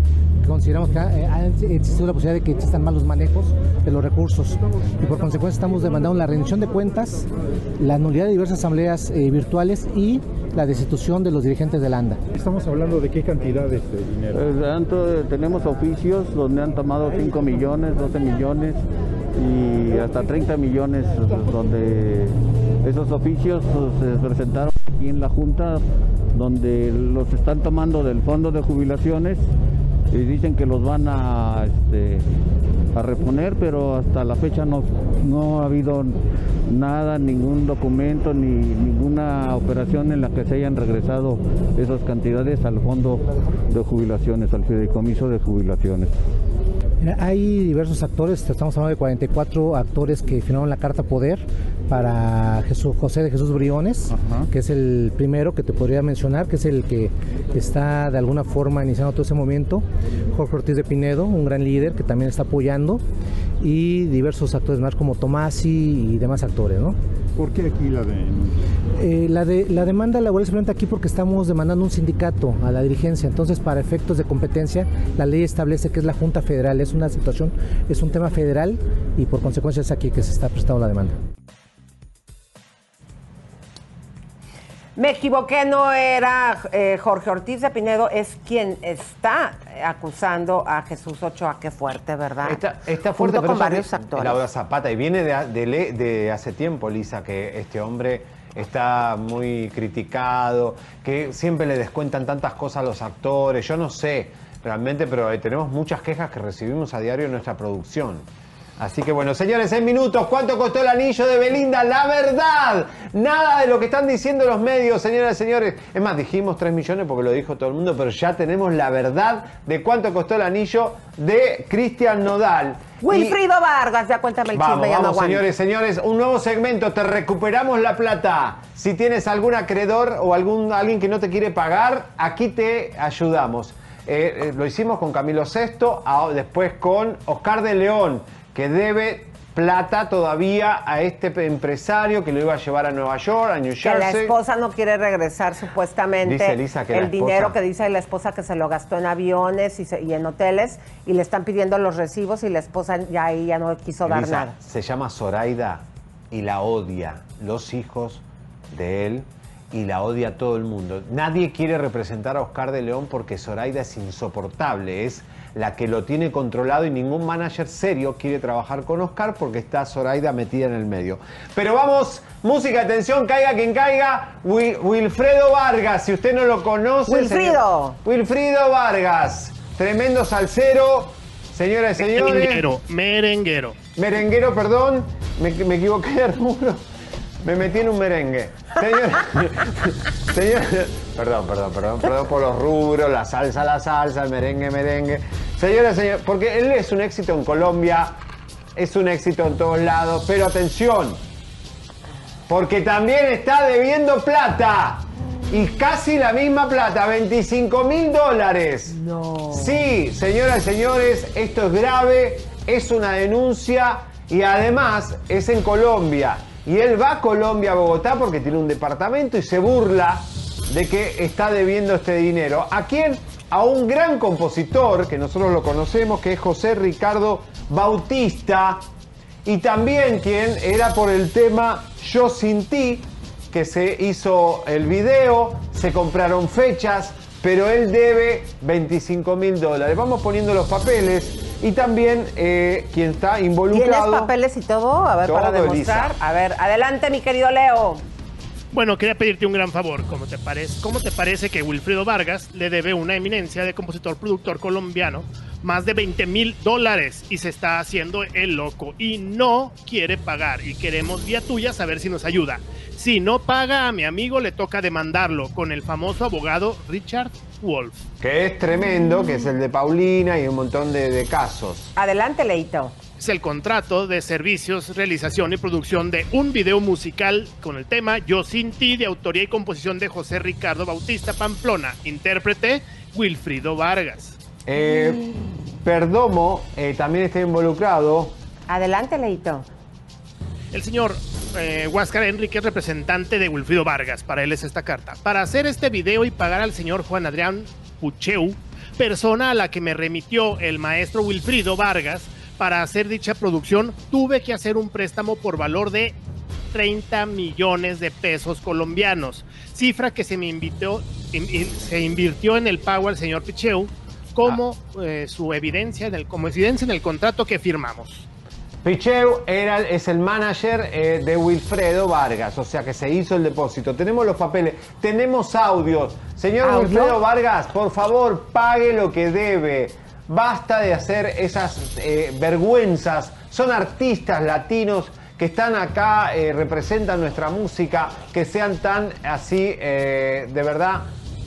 consideramos que eh, ha existido la posibilidad de que existan malos manejos de los recursos y por consecuencia estamos demandando la rendición de cuentas, la nulidad de diversas asambleas eh, virtuales y la destitución de los dirigentes de la ANDA. Estamos hablando de qué cantidades de dinero. Eh, tanto, tenemos oficios donde han tomado 5 millones, 12 millones y hasta 30 millones donde esos oficios pues, se presentaron aquí en la Junta donde los están tomando del fondo de jubilaciones y dicen que los van a, este, a reponer, pero hasta la fecha no, no ha habido nada, ningún documento ni ninguna operación en la que se hayan regresado esas cantidades al fondo de jubilaciones, al fideicomiso de jubilaciones. Mira, hay diversos actores, estamos hablando de 44 actores que firmaron la carta poder para Jesús, José de Jesús Briones, que es el primero que te podría mencionar, que es el que está de alguna forma iniciando todo ese momento. Jorge Ortiz de Pinedo, un gran líder que también está apoyando, y diversos actores más como Tomasi y demás actores, ¿no? ¿Por qué aquí la de Eh, la, de, la demanda laboral se presenta aquí porque estamos demandando un sindicato a la dirigencia. Entonces, para efectos de competencia, la ley establece que es la Junta Federal. Es una situación, es un tema federal y por consecuencia es aquí que se está prestando la demanda. Me equivoqué, no era eh, Jorge Ortiz de Pinedo, es quien está acusando a Jesús Ochoa. Qué fuerte, ¿verdad? Está, está fuerte, Junto pero con varios es actores. Laura Zapata, y viene de, de hace tiempo, Lisa, que este hombre está muy criticado, que siempre le descuentan tantas cosas a los actores. Yo no sé realmente, pero eh, tenemos muchas quejas que recibimos a diario en nuestra producción. Así que bueno, señores, en minutos, ¿cuánto costó el anillo de Belinda? La verdad, nada de lo que están diciendo los medios, señoras y señores. Es más, dijimos 3 millones porque lo dijo todo el mundo, pero ya tenemos la verdad de cuánto costó el anillo de Cristian Nodal. Y- Wilfrido Vargas, ya cuéntame el Vamos, chisme, no vamos, aguanto. señores, señores, un nuevo segmento, te recuperamos la plata. Si tienes algún acreedor o algún, alguien que no te quiere pagar, aquí te ayudamos. Eh, eh, lo hicimos con Camilo Sesto, después con Oscar de León, que debe plata todavía a este empresario que lo iba a llevar a Nueva York, a New Que la Jersey. esposa no quiere regresar supuestamente Dice Elisa que el la esposa- dinero que dice la esposa que se lo gastó en aviones y, se- y en hoteles y le están pidiendo los recibos y la esposa ya ahí ya no quiso dar nada. Se llama Zoraida y la odia los hijos de él y la odia todo el mundo. Nadie quiere representar a Oscar de León porque Zoraida es insoportable, es la que lo tiene controlado y ningún manager serio quiere trabajar con Oscar porque está Zoraida metida en el medio. Pero vamos, música, atención, caiga quien caiga, Wil- Wilfredo Vargas, si usted no lo conoce. Wilfrido. señor- Wilfrido Vargas, tremendo salsero, señoras y señores. Merenguero, merenguero. Merenguero, perdón, me, me equivoqué de rubro. Me metí en un merengue. Señor, señor, perdón, perdón, perdón, perdón por los rubros, la salsa, la salsa, el merengue, merengue. Señora, señor, porque él es un éxito en Colombia, es un éxito en todos lados, pero atención, porque también está debiendo plata. Y casi la misma plata, 25 mil dólares. No. Sí, señoras y señores, esto es grave, es una denuncia y además es en Colombia. Y él va a Colombia, a Bogotá, porque tiene un departamento y se burla de que está debiendo este dinero. ¿A quién? A un gran compositor, que nosotros lo conocemos, que es José Ricardo Bautista, y también quien era por el tema Yo sin ti, que se hizo el video, se compraron fechas, pero él debe 25 mil dólares. Vamos poniendo los papeles y también eh, quien está ¿Tienes involucrado. papeles y todo? A ver, para demostrar. A ver, adelante, mi querido Leo. Bueno, quería pedirte un gran favor. ¿Cómo te, parece, ¿Cómo te parece que Wilfrido Vargas le debe una eminencia de compositor-productor colombiano más de 20 mil dólares y se está haciendo el loco y no quiere pagar? Y queremos vía tuya saber si nos ayuda. Si no paga a mi amigo, le toca demandarlo con el famoso abogado Richard Wolf. Que es tremendo, que es el de Paulina y un montón de, de casos. Adelante, Leito. Es el contrato de servicios, realización y producción de un video musical con el tema Yo sin ti de autoría y composición de José Ricardo Bautista Pamplona, intérprete Wilfrido Vargas. Eh, Perdomo eh, también está involucrado. Adelante, Leito. El señor eh, Huáscar Enrique es representante de Wilfrido Vargas. Para él es esta carta. Para hacer este video y pagar al señor Juan Adrián Pucheu, persona a la que me remitió el maestro Wilfrido Vargas, para hacer dicha producción tuve que hacer un préstamo por valor de 30 millones de pesos colombianos, cifra que se me invitó, in- in- se invirtió en el pago al señor Picheu como eh, su evidencia en el, como evidencia en el contrato que firmamos. Picheu era, es el manager eh, de Wilfredo Vargas, o sea que se hizo el depósito. Tenemos los papeles, tenemos audios. Señor ¿Audio? Wilfredo Vargas, por favor, pague lo que debe. Basta de hacer esas eh, vergüenzas. Son artistas latinos que están acá, eh, representan nuestra música, que sean tan así, de verdad,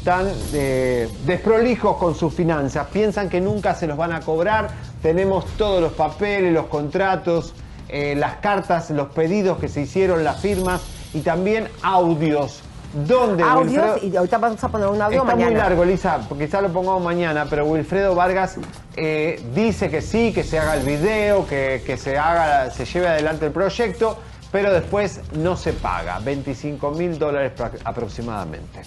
tan eh, desprolijos con sus finanzas, piensan que nunca se los van a cobrar, tenemos todos los papeles, los contratos, eh, las cartas, los pedidos que se hicieron, las firmas y también audios. ¿Dónde Audios, Wilfredo- y ahorita vamos a poner un audio Está mañana. muy largo, Elisa, porque quizá lo pongamos mañana, pero Wilfredo Vargas eh, dice que sí, que se haga el video, que, que se haga, se lleve adelante el proyecto, pero después no se paga. 25 mil dólares aproximadamente.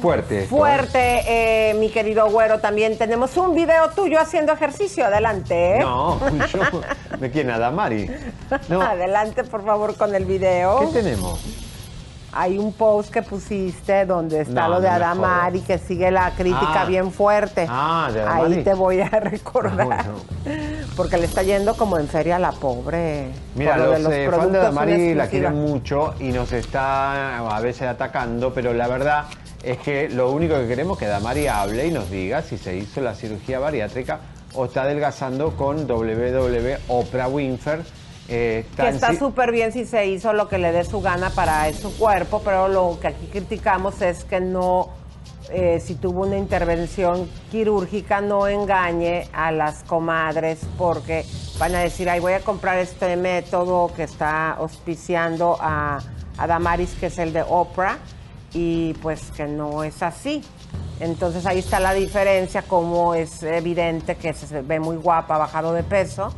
Fuerte. esto, ¿eh? Fuerte, eh, mi querido güero, también tenemos un video tuyo haciendo ejercicio. Adelante. ¿eh? No, yo. ¿De quién? Adamari. No. Adelante, por favor, con el video. ¿Qué tenemos? Hay un post que pusiste donde está No, lo de no Adamari, que sigue la crítica Ah. bien fuerte. Ah, de Adamari. Ahí te voy a recordar. Bueno. Porque le está yendo como en feria a la pobre. Mira, por lo de los, eh, fans de productos Damari en la quieren mucho y nos está a veces atacando, pero la verdad es que lo único que queremos es que Damari hable y nos diga si se hizo la cirugía bariátrica o está adelgazando con WW Oprah Winfrey. Eh, Que está súper bien si se hizo lo que le dé su gana para su cuerpo, pero lo que aquí criticamos es que no, eh, si tuvo una intervención quirúrgica, no engañe a las comadres porque van a decir, ay, voy a comprar este método que está auspiciando a, a Damaris, que es el de Oprah, y pues que no es así. Entonces ahí está la diferencia, como es evidente que se ve muy guapa, bajado de peso,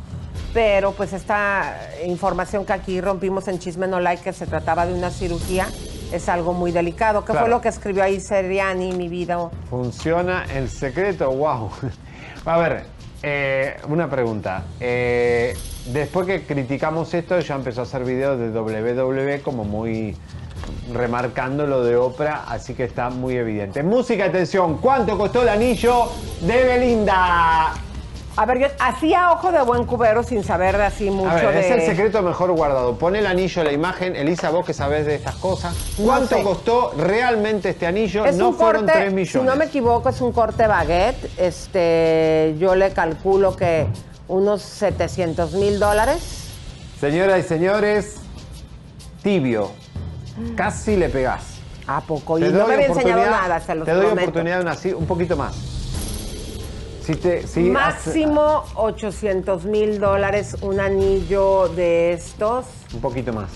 pero pues esta información que aquí rompimos en Chisme No Like, que se trataba de una cirugía, es algo muy delicado. ¿Qué Claro. fue lo que escribió ahí Seriani, mi vida? Funciona el secreto, wow. A ver, eh, una pregunta. Eh, después que criticamos esto, ya empezó a hacer videos de WWE como muy remarcando lo de Oprah, así que está muy evidente. Música, atención, ¿cuánto costó el anillo de Belinda? A ver, yo hacía ojo de buen cubero sin saber así mucho A ver, de... es el secreto mejor guardado. Pon el anillo, la imagen. Elisa, vos que sabés de estas cosas. No ¿Cuánto sé. costó realmente este anillo? Es no fueron corte, 3 millones. si no me equivoco, es un corte baguette. Este, yo le calculo que unos 700 mil dólares. Señoras y señores, tibio. Casi le pegás. ¿A poco? Te Y no me había enseñado nada, se los Te doy prometo. oportunidad de una, un poquito más. Te, Máximo 800 mil dólares un anillo de estos. hace- un poquito más.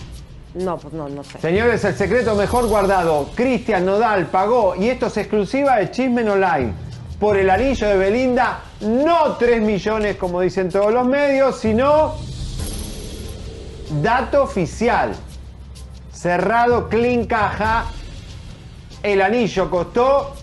No, pues no, no sé. Señores, el secreto mejor guardado. Cristian Nodal pagó, y esto es exclusiva de Chismen Online, por el anillo de Belinda, no 3 millones como dicen todos los medios, sino dato oficial. Cerrado, clean caja. El anillo costó,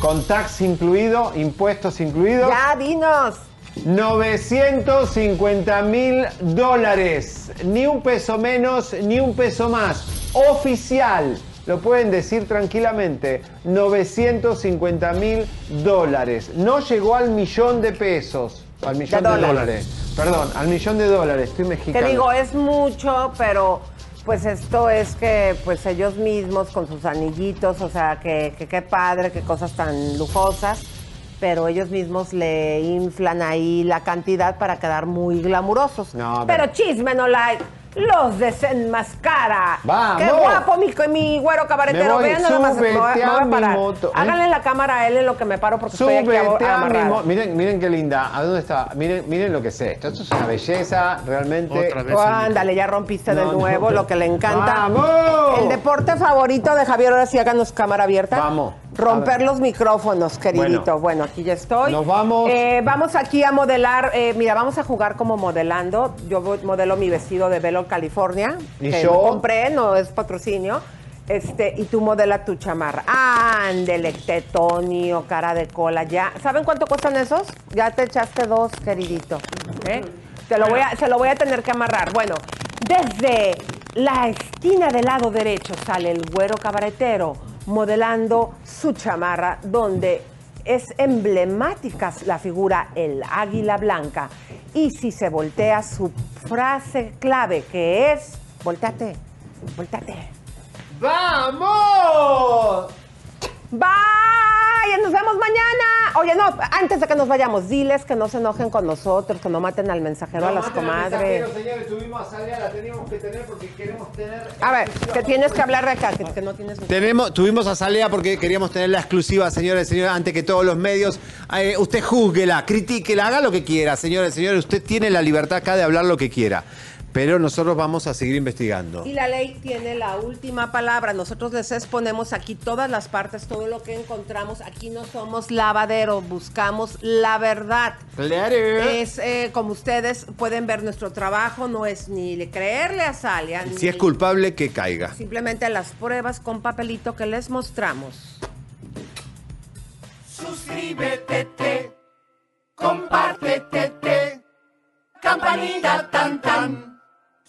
con tax incluido, impuestos incluidos. Ya, dinos. 950 mil dólares. Ni un peso menos, ni un peso más. Oficial. Lo pueden decir tranquilamente. 950 mil dólares. No llegó al millón de pesos. Al millón de, dólares. dólares. Perdón, al millón de dólares. Estoy mexicano. Te digo, es mucho, pero pues esto es que pues ellos mismos con sus anillitos, o sea, que que qué padre, qué cosas tan lujosas, pero ellos mismos le inflan ahí la cantidad para quedar muy glamurosos. No, pero pero- chisme no like. Los desenmascara. ¡Vamos! ¡Qué guapo, mi, mi güero cabaretero! Me voy, Vean nada más, me voy, súbete me voy a a mi parar. moto, ¿eh? Háganle la cámara a él en lo que me paro porque estoy aquí Súbete a mi mo- Miren, miren qué linda. ¿A dónde está? Miren, miren lo que es esto. Esto es una belleza, realmente. Otra vez. Oh, ándale, ya rompiste de no, nuevo no. lo que le encanta. ¡Vamos! El deporte favorito de Javier, ahora sí háganos cámara abierta. Vamos. Romper los micrófonos, queridito. Bueno, aquí ya estoy. Nos vamos. Eh, vamos aquí a modelar. eh, mira, vamos a jugar como modelando. Yo modelo mi vestido de Velo California. ¿Y que yo? compré, no es patrocinio. Este, y tú modela tu chamarra. Ándele, tetonio, cara de cola. Ya. ¿Saben cuánto cuestan esos? Ya te echaste dos, queridito. ¿eh? Te lo voy a, se lo voy a tener que amarrar. Bueno, desde la esquina del lado derecho sale el güero cabaretero modelando su chamarra donde es emblemática la figura el águila blanca. Y si se voltea su frase clave que es, volteate, volteate. ¡Vamos! Vaya, nos vemos mañana. Oye, no, antes de que nos vayamos, diles que no se enojen con nosotros, que no maten al mensajero a las comadres. señores, tuvimos a Salia, la teníamos que tener porque queremos tener. A ver, que tienes que hablar de acá, que, que no tienes... Tenemos, tuvimos a Salea porque queríamos tener la exclusiva, señores y señores, antes que todos los medios. Eh, usted júzguela, critíquela, haga lo que quiera, señores y señores. Usted tiene la libertad acá de hablar lo que quiera. Pero nosotros vamos a seguir investigando. Y la ley tiene la última palabra. Nosotros les exponemos aquí todas las partes, todo lo que encontramos. Aquí no somos lavadero, buscamos la verdad. Claro. Es eh, como ustedes pueden ver, nuestro trabajo no es ni creerle a Salia. Si es culpable, que caiga. Simplemente las pruebas con papelito que les mostramos. Suscríbete, te, compártete, te, campanita tan tan.